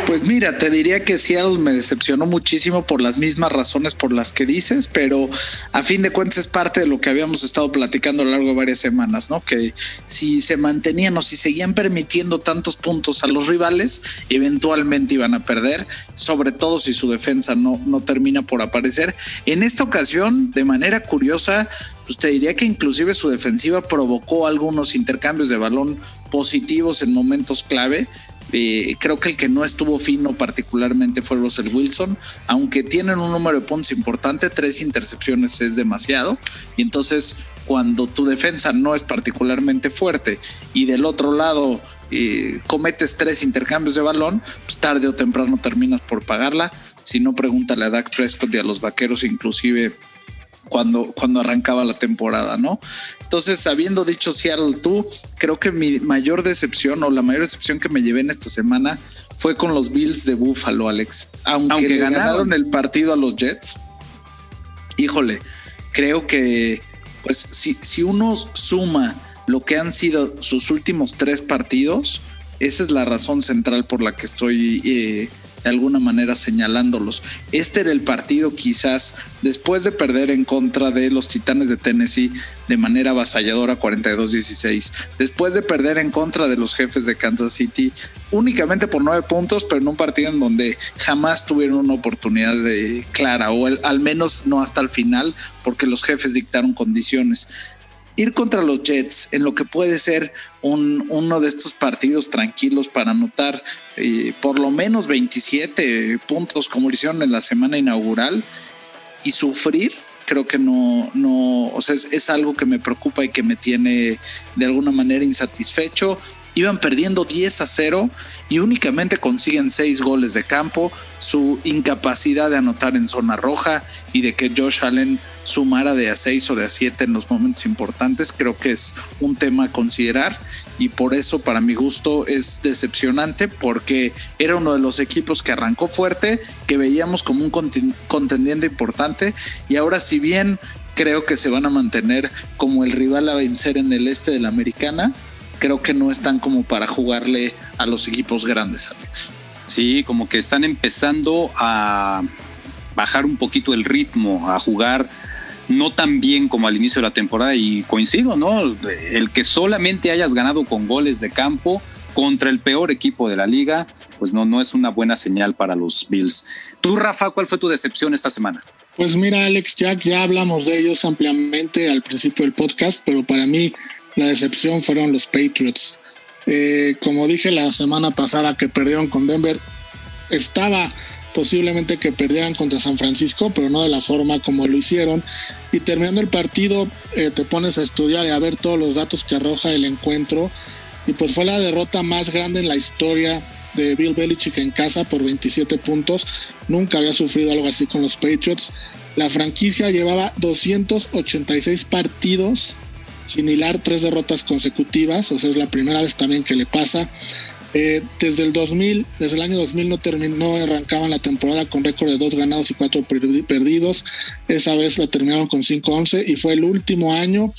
Pues mira, te diría que Seattle me decepcionó muchísimo por las mismas razones por las que dices, pero a fin de cuentas es parte de lo que habíamos estado platicando a lo largo de varias semanas, ¿no? Que si se mantenían o si seguían permitiendo tantos puntos a los rivales, eventualmente iban a perder, sobre todo si su defensa no, no termina por aparecer. En esta ocasión, de manera curiosa, pues te diría que inclusive su defensiva provocó algunos intercambios de balón positivos en momentos clave. Eh, creo que el que no estuvo fino particularmente fue Russell Wilson, aunque tienen un número de puntos importante, tres intercepciones es demasiado. Y entonces cuando tu defensa no es particularmente fuerte y del otro lado eh, cometes tres intercambios de balón, pues tarde o temprano terminas por pagarla. Si no, pregúntale a Dak Prescott y a los vaqueros inclusive cuando, cuando arrancaba la temporada, ¿no? Entonces, habiendo dicho Seattle tú, creo que mi mayor decepción o la mayor decepción que me llevé en esta semana fue con los Bills de Buffalo, Alex. Aunque, ganaron. el partido a los Jets, híjole, creo que pues si, si uno suma lo que han sido sus últimos tres partidos, esa es la razón central por la que estoy eh, de alguna manera señalándolos. Este era el partido quizás después de perder en contra de los Titanes de Tennessee de manera avasalladora 42-16, después de perder en contra de los jefes de Kansas City únicamente por nueve puntos, pero en un partido en donde jamás tuvieron una oportunidad de clara o al menos no hasta el final porque los jefes dictaron condiciones ir contra los Jets en lo que puede ser un, uno de estos partidos tranquilos para anotar eh, por lo menos 27 puntos como lo hicieron en la semana inaugural y sufrir, creo que no, no, o sea, es, es algo que me preocupa y que me tiene de alguna manera insatisfecho iban perdiendo 10 a 0 y únicamente consiguen 6 goles de campo. Su incapacidad de anotar en zona roja y de que Josh Allen sumara de a 6 o de a 7 en los momentos importantes, creo que es un tema a considerar y por eso para mi gusto es decepcionante porque era uno de los equipos que arrancó fuerte, que veíamos como un contendiente importante y ahora si bien creo que se van a mantener como el rival a vencer en el este de la americana, creo que no están como para jugarle a los equipos grandes, Alex. Sí, como que están empezando a bajar un poquito el ritmo, a jugar no tan bien como al inicio de la temporada y coincido, ¿no? El que solamente hayas ganado con goles de campo contra el peor equipo de la liga, pues no, no es una buena señal para los Bills. Tú, Rafa, ¿cuál fue tu decepción esta semana? Pues mira, Alex, Jack, ya hablamos de ellos ampliamente al principio del podcast, pero para mí la decepción fueron los Patriots. Eh, como dije la semana pasada que perdieron con Denver, estaba posiblemente que perdieran contra San Francisco, pero no de la forma como lo hicieron. Y terminando el partido, eh, te pones a estudiar y a ver todos los datos que arroja el encuentro. Y pues fue la derrota más grande en la historia de Bill Belichick en casa por 27 puntos. Nunca había sufrido algo así con los Patriots. La franquicia llevaba 286 partidos sin hilar tres derrotas consecutivas, o sea, es la primera vez también que le pasa. Eh, desde el 2000, desde el año 2000 no terminó, arrancaban la temporada con récord de dos ganados y cuatro perdidos. Esa vez la terminaron con 5-11 y fue el último año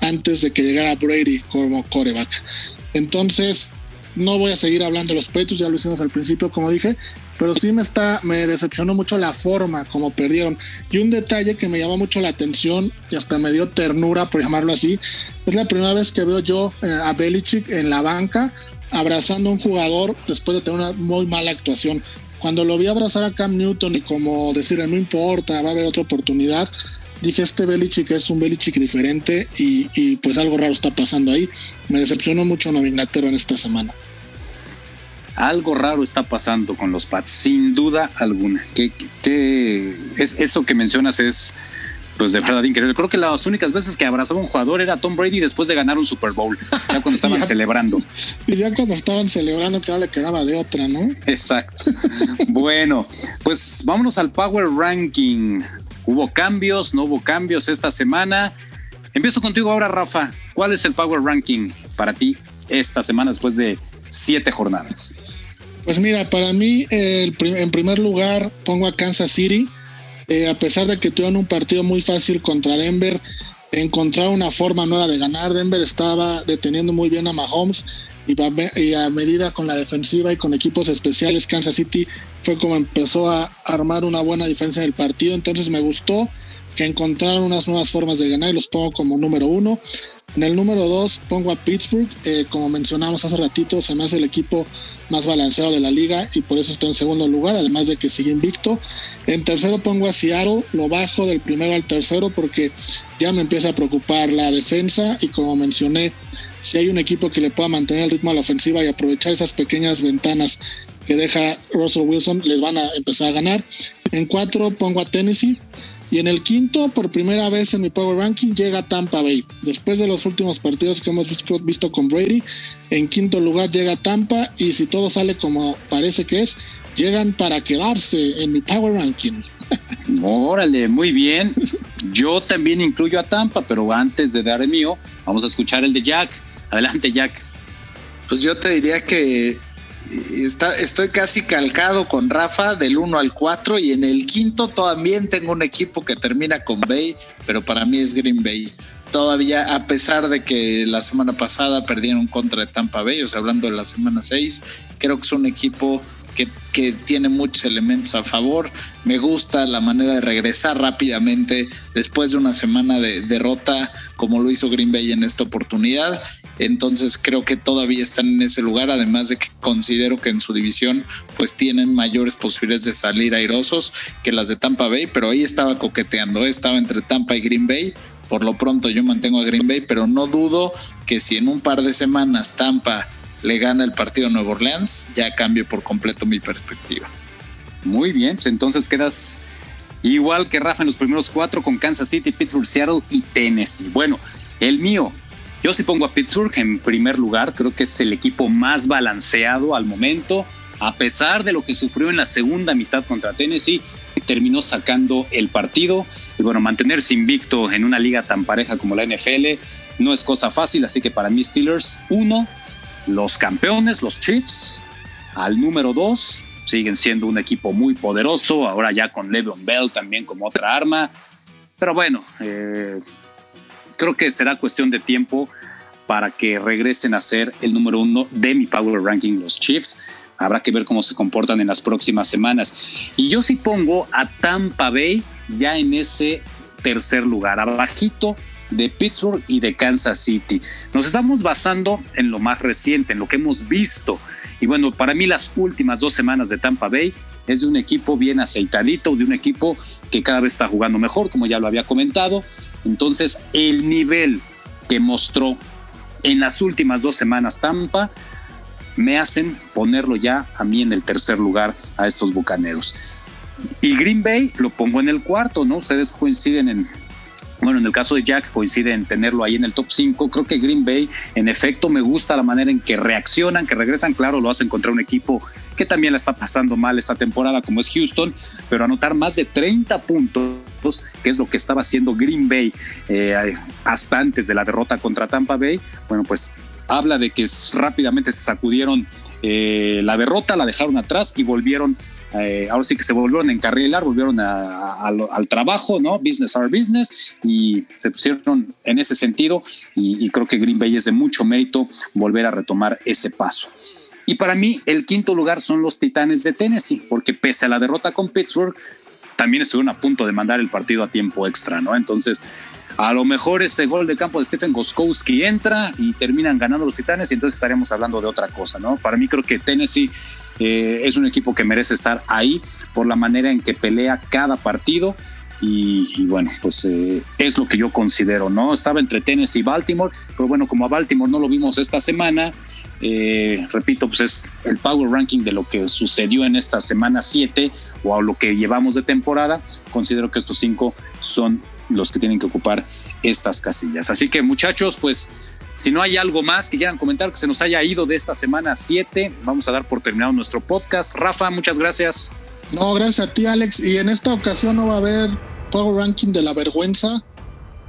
antes de que llegara Brady como coreback. Entonces, no voy a seguir hablando de los Patriots, ya lo hicimos al principio, como dije, pero sí me está, me decepcionó mucho la forma como perdieron. Y un detalle que me llamó mucho la atención y hasta me dio ternura, por llamarlo así, es la primera vez que veo yo eh, a Belichick en la banca abrazando a un jugador después de tener una muy mala actuación. Cuando lo vi abrazar a Cam Newton y como decirle no importa, va a haber otra oportunidad, dije este Belichick es un Belichick diferente y, y pues algo raro está pasando ahí. Me decepcionó mucho Nueva Inglaterra en esta semana algo raro está pasando con los Pats, sin duda alguna. Que, es, eso que mencionas es pues de verdad increíble. Creo que las únicas veces que abrazaba un jugador era Tom Brady después de ganar un Super Bowl, ya cuando estaban celebrando. Y ya cuando estaban celebrando que no le quedaba de otra, ¿no? Exacto. bueno, pues vámonos al Power Ranking. ¿Hubo cambios? ¿No hubo cambios esta semana? Empiezo contigo ahora, Rafa. ¿Cuál es el Power Ranking para ti esta semana después de siete jornadas? Pues mira, para mí, en primer lugar, pongo a Kansas City. Eh, a pesar de que tuvieron un partido muy fácil contra Denver, encontraron una forma nueva de ganar. Denver estaba deteniendo muy bien a Mahomes y a medida con la defensiva y con equipos especiales, Kansas City fue como empezó a armar una buena diferencia en el partido. Entonces me gustó que encontraron unas nuevas formas de ganar y los pongo como número uno. En el número dos pongo a Pittsburgh, eh, como mencionamos hace ratito, se me hace el equipo más balanceado de la liga y por eso está en segundo lugar, además de que sigue invicto. En tercero pongo a Seattle, lo bajo del primero al tercero porque ya me empieza a preocupar la defensa y como mencioné, si hay un equipo que le pueda mantener el ritmo a la ofensiva y aprovechar esas pequeñas ventanas que deja Russell Wilson, les van a empezar a ganar. En cuatro pongo a Tennessee. Y en el quinto, por primera vez en mi Power Ranking, llega Tampa Bay. Después de los últimos partidos que hemos visto con Brady, en quinto lugar llega Tampa y si todo sale como parece que es, llegan para quedarse en mi Power Ranking. Órale, muy bien. Yo también incluyo a Tampa, pero antes de dar el mío, vamos a escuchar el de Jack. Adelante, Jack. Pues yo te diría que Está, estoy casi calcado con Rafa del 1 al 4 y en el quinto también tengo un equipo que termina con Bay, pero para mí es Green Bay. todavía, a pesar de que la semana pasada perdieron contra Tampa Bay, o sea, hablando de la semana 6, creo que es un equipo que, tiene muchos elementos a favor. Me gusta la manera de regresar rápidamente después de una semana de derrota, como lo hizo Green Bay en esta oportunidad. Entonces creo que todavía están en ese lugar, además de que considero que en su división pues tienen mayores posibilidades de salir airosos que las de Tampa Bay, pero ahí estaba coqueteando, ¿eh? estaba entre Tampa y Green Bay. Por lo pronto yo mantengo a Green Bay, pero no dudo que si en un par de semanas Tampa le gana el partido a Nueva Orleans, ya cambio por completo mi perspectiva. Muy bien, pues entonces quedas igual que Rafa en los primeros cuatro con Kansas City, Pittsburgh, Seattle y Tennessee. Bueno, el mío, yo sí pongo a Pittsburgh en primer lugar, creo que es el equipo más balanceado al momento, a pesar de lo que sufrió en la segunda mitad contra Tennessee, terminó sacando el partido. Y bueno, mantenerse invicto en una liga tan pareja como la NFL no es cosa fácil, así que para mí Steelers, uno, los campeones, los Chiefs, al número dos, siguen siendo un equipo muy poderoso, ahora ya con Le'Veon Bell también como otra arma. Pero bueno, eh, creo que será cuestión de tiempo para que regresen a ser el número uno de mi Power Ranking, los Chiefs. Habrá que ver cómo se comportan en las próximas semanas. Y yo sí pongo a Tampa Bay ya en ese tercer lugar, abajito de Pittsburgh y de Kansas City. Nos estamos basando en lo más reciente, en lo que hemos visto. Y bueno, para mí las últimas dos semanas de Tampa Bay es de un equipo bien aceitadito, de un equipo que cada vez está jugando mejor, como ya lo había comentado. Entonces, el nivel que mostró en las últimas dos semanas Tampa me hacen ponerlo ya a mí en el tercer lugar a estos bucaneros. Y Green Bay lo pongo en el cuarto, ¿no? Ustedes coinciden en, bueno, en el caso de Jack coincide en tenerlo ahí en el top 5. Creo que Green Bay, en efecto, me gusta la manera en que reaccionan, que regresan. Claro, lo hacen contra un equipo que también la está pasando mal esta temporada, como es Houston, pero anotar más de 30 puntos, que es lo que estaba haciendo Green Bay eh, hasta antes de la derrota contra Tampa Bay, bueno, pues habla de que rápidamente se sacudieron eh, la derrota, la dejaron atrás y volvieron eh, ahora sí que se volvieron a encarrilar, volvieron al trabajo, ¿no? Business our business, y se pusieron en ese sentido, y, creo que Green Bay es de mucho mérito volver a retomar ese paso. Y para mí, el quinto lugar son los Titanes de Tennessee, porque pese a la derrota con Pittsburgh, también estuvieron a punto de mandar el partido a tiempo extra, ¿no? Entonces, a lo mejor ese gol de campo de Stephen Goskowski entra y terminan ganando los Titanes y entonces estaríamos hablando de otra cosa, ¿no? Para mí creo que Tennessee es un equipo que merece estar ahí por la manera en que pelea cada partido. Y, bueno, pues eh, es lo que yo considero, ¿no? Estaba entre Tennessee y Baltimore, pero bueno, como a Baltimore no lo vimos esta semana, eh, repito, pues es el power ranking de lo que sucedió en esta semana 7 o a lo que llevamos de temporada. Considero que estos cinco son los que tienen que ocupar estas casillas. Así que muchachos, pues si no hay algo más que quieran comentar que se nos haya ido de esta semana 7, vamos a dar por terminado nuestro podcast. Rafa, muchas gracias. No, gracias a ti, Alex. Y en esta ocasión no va a haber Power Ranking de la vergüenza.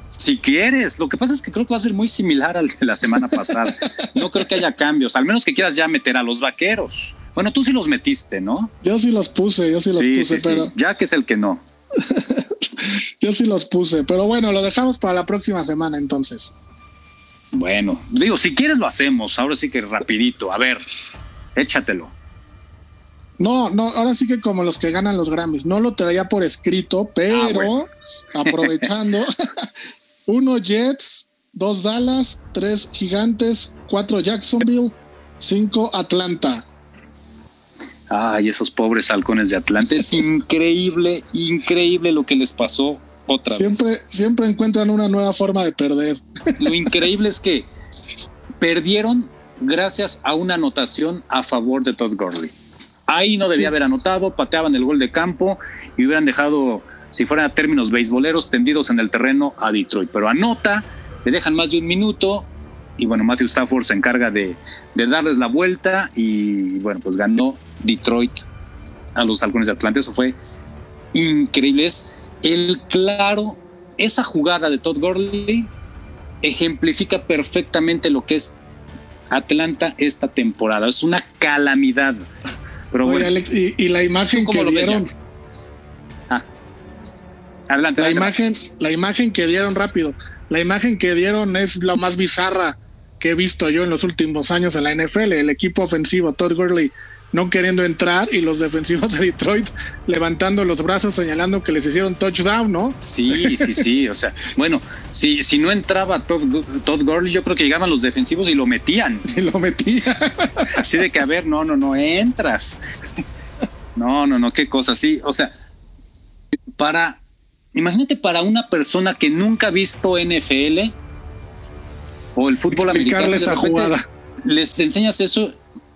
Si quieres, lo que pasa es que creo que va a ser muy similar al de la semana pasada. No creo que haya cambios, al menos que quieras ya meter a los vaqueros. Bueno, tú sí los metiste, ¿no? Yo sí los puse, yo sí los puse, pero. Ya que es el que no. yo sí los puse, pero bueno, lo dejamos para la próxima semana entonces. Bueno, digo, si quieres lo hacemos, ahora sí que rapidito, a ver, échatelo. No, no, ahora sí que como los que ganan los Grammys, no lo traía por escrito, pero ah, aprovechando, uno Jets, dos Dallas, tres Gigantes, cuatro Jacksonville, cinco Atlanta. Ay, esos pobres halcones de Atlanta, es increíble, increíble lo que les pasó otra siempre, vez. Siempre encuentran una nueva forma de perder. Lo increíble es que perdieron gracias a una anotación a favor de Todd Gurley. Ahí no debía haber anotado, pateaban el gol de campo y hubieran dejado, si fueran a términos beisboleros, tendidos en el terreno a Detroit. Pero anota, le dejan más de un minuto y bueno, Matthew Stafford se encarga de, de darles la vuelta y bueno, pues ganó Detroit a los halcones de Atlanta. Eso fue increíble. Es el claro, esa jugada de Todd Gurley ejemplifica perfectamente lo que es Atlanta esta temporada. Es una calamidad. Pero y, la imagen que dieron. Ah. Adelante. La imagen, la imagen que dieron rápido. la imagen que dieron es la más bizarra que he visto yo en los últimos años en la NFL. El equipo ofensivo, Todd Gurley, no queriendo entrar y los defensivos de Detroit levantando los brazos señalando que les hicieron touchdown, ¿no? Sí, sí, sí. O sea, bueno, si, si no entraba Todd, Todd Gurley, yo creo que llegaban los defensivos y lo metían. Y lo metían. Así de que, a ver, no, no, no, entras. No, no, no, qué cosa. Sí, o sea, para, imagínate para una persona que nunca ha visto NFL o el fútbol americano. esa jugada. Les enseñas eso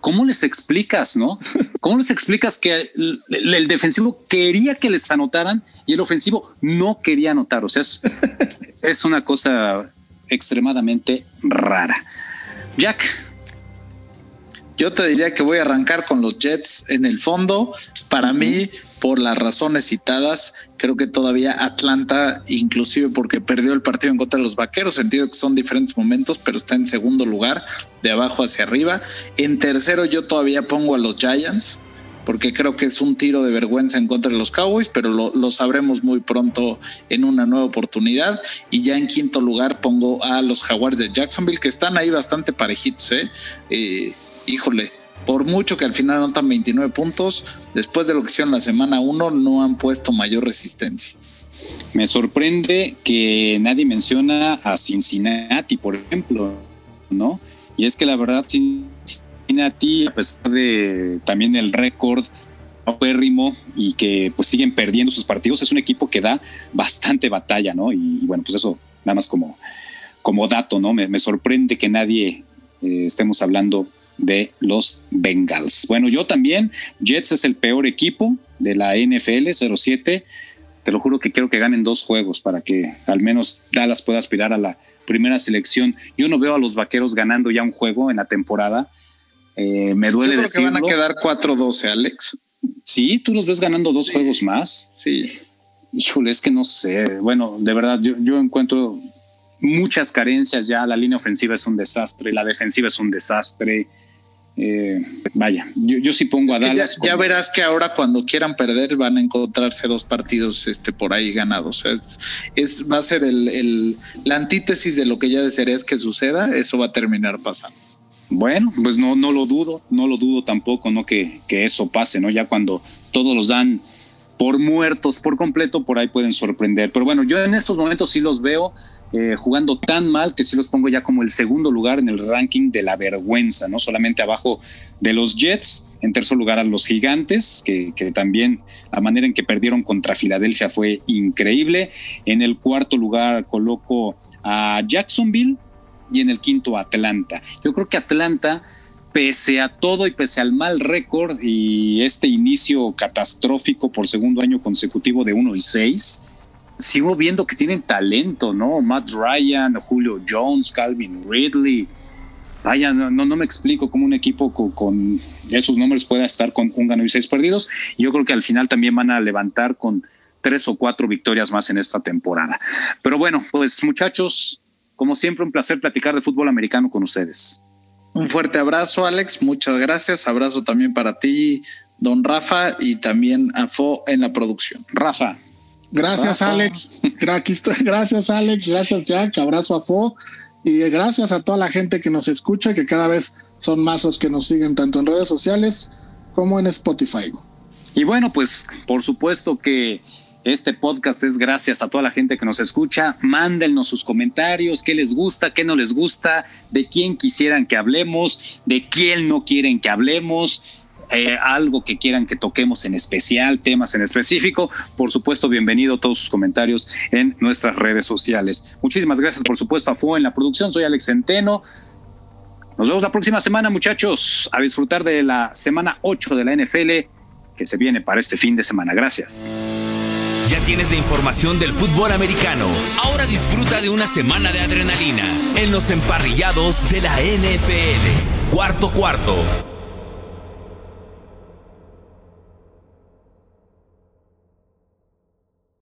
¿cómo les explicas, no? ¿Cómo les explicas que el, defensivo quería que les anotaran y el ofensivo no quería anotar? O sea, es, es una cosa extremadamente rara. Jack. Yo te diría que voy a arrancar con los Jets en el fondo. Para mí, por las razones citadas. Creo que todavía Atlanta, inclusive porque perdió el partido en contra de los Vaqueros, sentido que son diferentes momentos, pero está en segundo lugar, de abajo hacia arriba. En tercero yo todavía pongo a los Giants, porque creo que es un tiro de vergüenza en contra de los Cowboys, pero lo, sabremos muy pronto en una nueva oportunidad. Y ya en quinto lugar pongo a los Jaguars de Jacksonville, que están ahí bastante parejitos, ¿eh? eh híjole, por mucho que al final anotan 29 puntos, después de lo que hicieron la semana 1, no han puesto mayor resistencia. Me sorprende que nadie menciona a Cincinnati, por ejemplo, ¿no? Y es que la verdad, Cincinnati, a pesar de también el récord y que pues siguen perdiendo sus partidos, es un equipo que da bastante batalla, ¿no? Y, bueno, pues eso nada más como, como dato, ¿no? Me, sorprende que nadie eh, estemos hablando de los Bengals. Bueno, yo también, Jets es el peor equipo de la NFL 07. Te lo juro que quiero que ganen dos juegos para que al menos Dallas pueda aspirar a la primera selección. Yo no veo a los vaqueros ganando ya un juego en la temporada. Eh, me duele yo creo que van a quedar 4-12, Alex. Sí, tú los ves ganando dos juegos más. Sí. Híjole, es que no sé. Bueno, de verdad, yo, yo encuentro muchas carencias ya. La línea ofensiva es un desastre, la defensiva es un desastre. Eh, vaya, yo, sí pongo a Dallas. Ya, verás que ahora cuando quieran perder van a encontrarse dos partidos este, por ahí ganados. Es, va a ser el, la antítesis de lo que ya desearías que suceda, eso va a terminar pasando. Bueno, pues no, no lo dudo, no lo dudo tampoco, ¿no? Que, que eso pase, ¿no? Ya cuando todos los dan por muertos por completo, por ahí pueden sorprender. Pero bueno, yo en estos momentos sí los veo eh, jugando tan mal que sí los pongo ya como el segundo lugar en el ranking de la vergüenza, ¿no? Solamente abajo de los Jets, en tercer lugar a los Gigantes, que, también la manera en que perdieron contra Filadelfia fue increíble. En el cuarto lugar coloco a Jacksonville y en el quinto a Atlanta. Yo creo que Atlanta pese a todo y pese al mal récord y este inicio catastrófico por segundo año consecutivo de 1 y 6, sigo viendo que tienen talento, ¿no? Matt Ryan, Julio Jones, Calvin Ridley. Vaya, no, no, me explico cómo un equipo con, esos nombres pueda estar con un gano y seis perdidos. Yo creo que al final también van a levantar con tres o cuatro victorias más en esta temporada. Pero bueno, pues muchachos, como siempre, un placer platicar de fútbol americano con ustedes. Un fuerte abrazo, Alex. Muchas gracias. Abrazo también para ti, don Rafa, y también a Fo en la producción. Rafa. Gracias, Alex. Gracias, Alex. Gracias, Jack. Abrazo a Fo. Y gracias a toda la gente que nos escucha, que cada vez son más los que nos siguen tanto en redes sociales como en Spotify. Y bueno, pues por supuesto que este podcast es gracias a toda la gente que nos escucha. Mándennos sus comentarios, qué les gusta, qué no les gusta, de quién quisieran que hablemos, de quién no quieren que hablemos. Eh, algo que quieran que toquemos en especial, temas en específico, por supuesto, bienvenido todos sus comentarios en nuestras redes sociales. Muchísimas gracias, por supuesto, a FO en la producción. Soy Alex Centeno. Nos vemos la próxima semana, muchachos, a disfrutar de la semana 8 de la NFL que se viene para este fin de semana. Gracias. Ya tienes la información del fútbol americano. Ahora disfruta de una semana de adrenalina en los emparrillados de la NFL. Cuarto cuarto.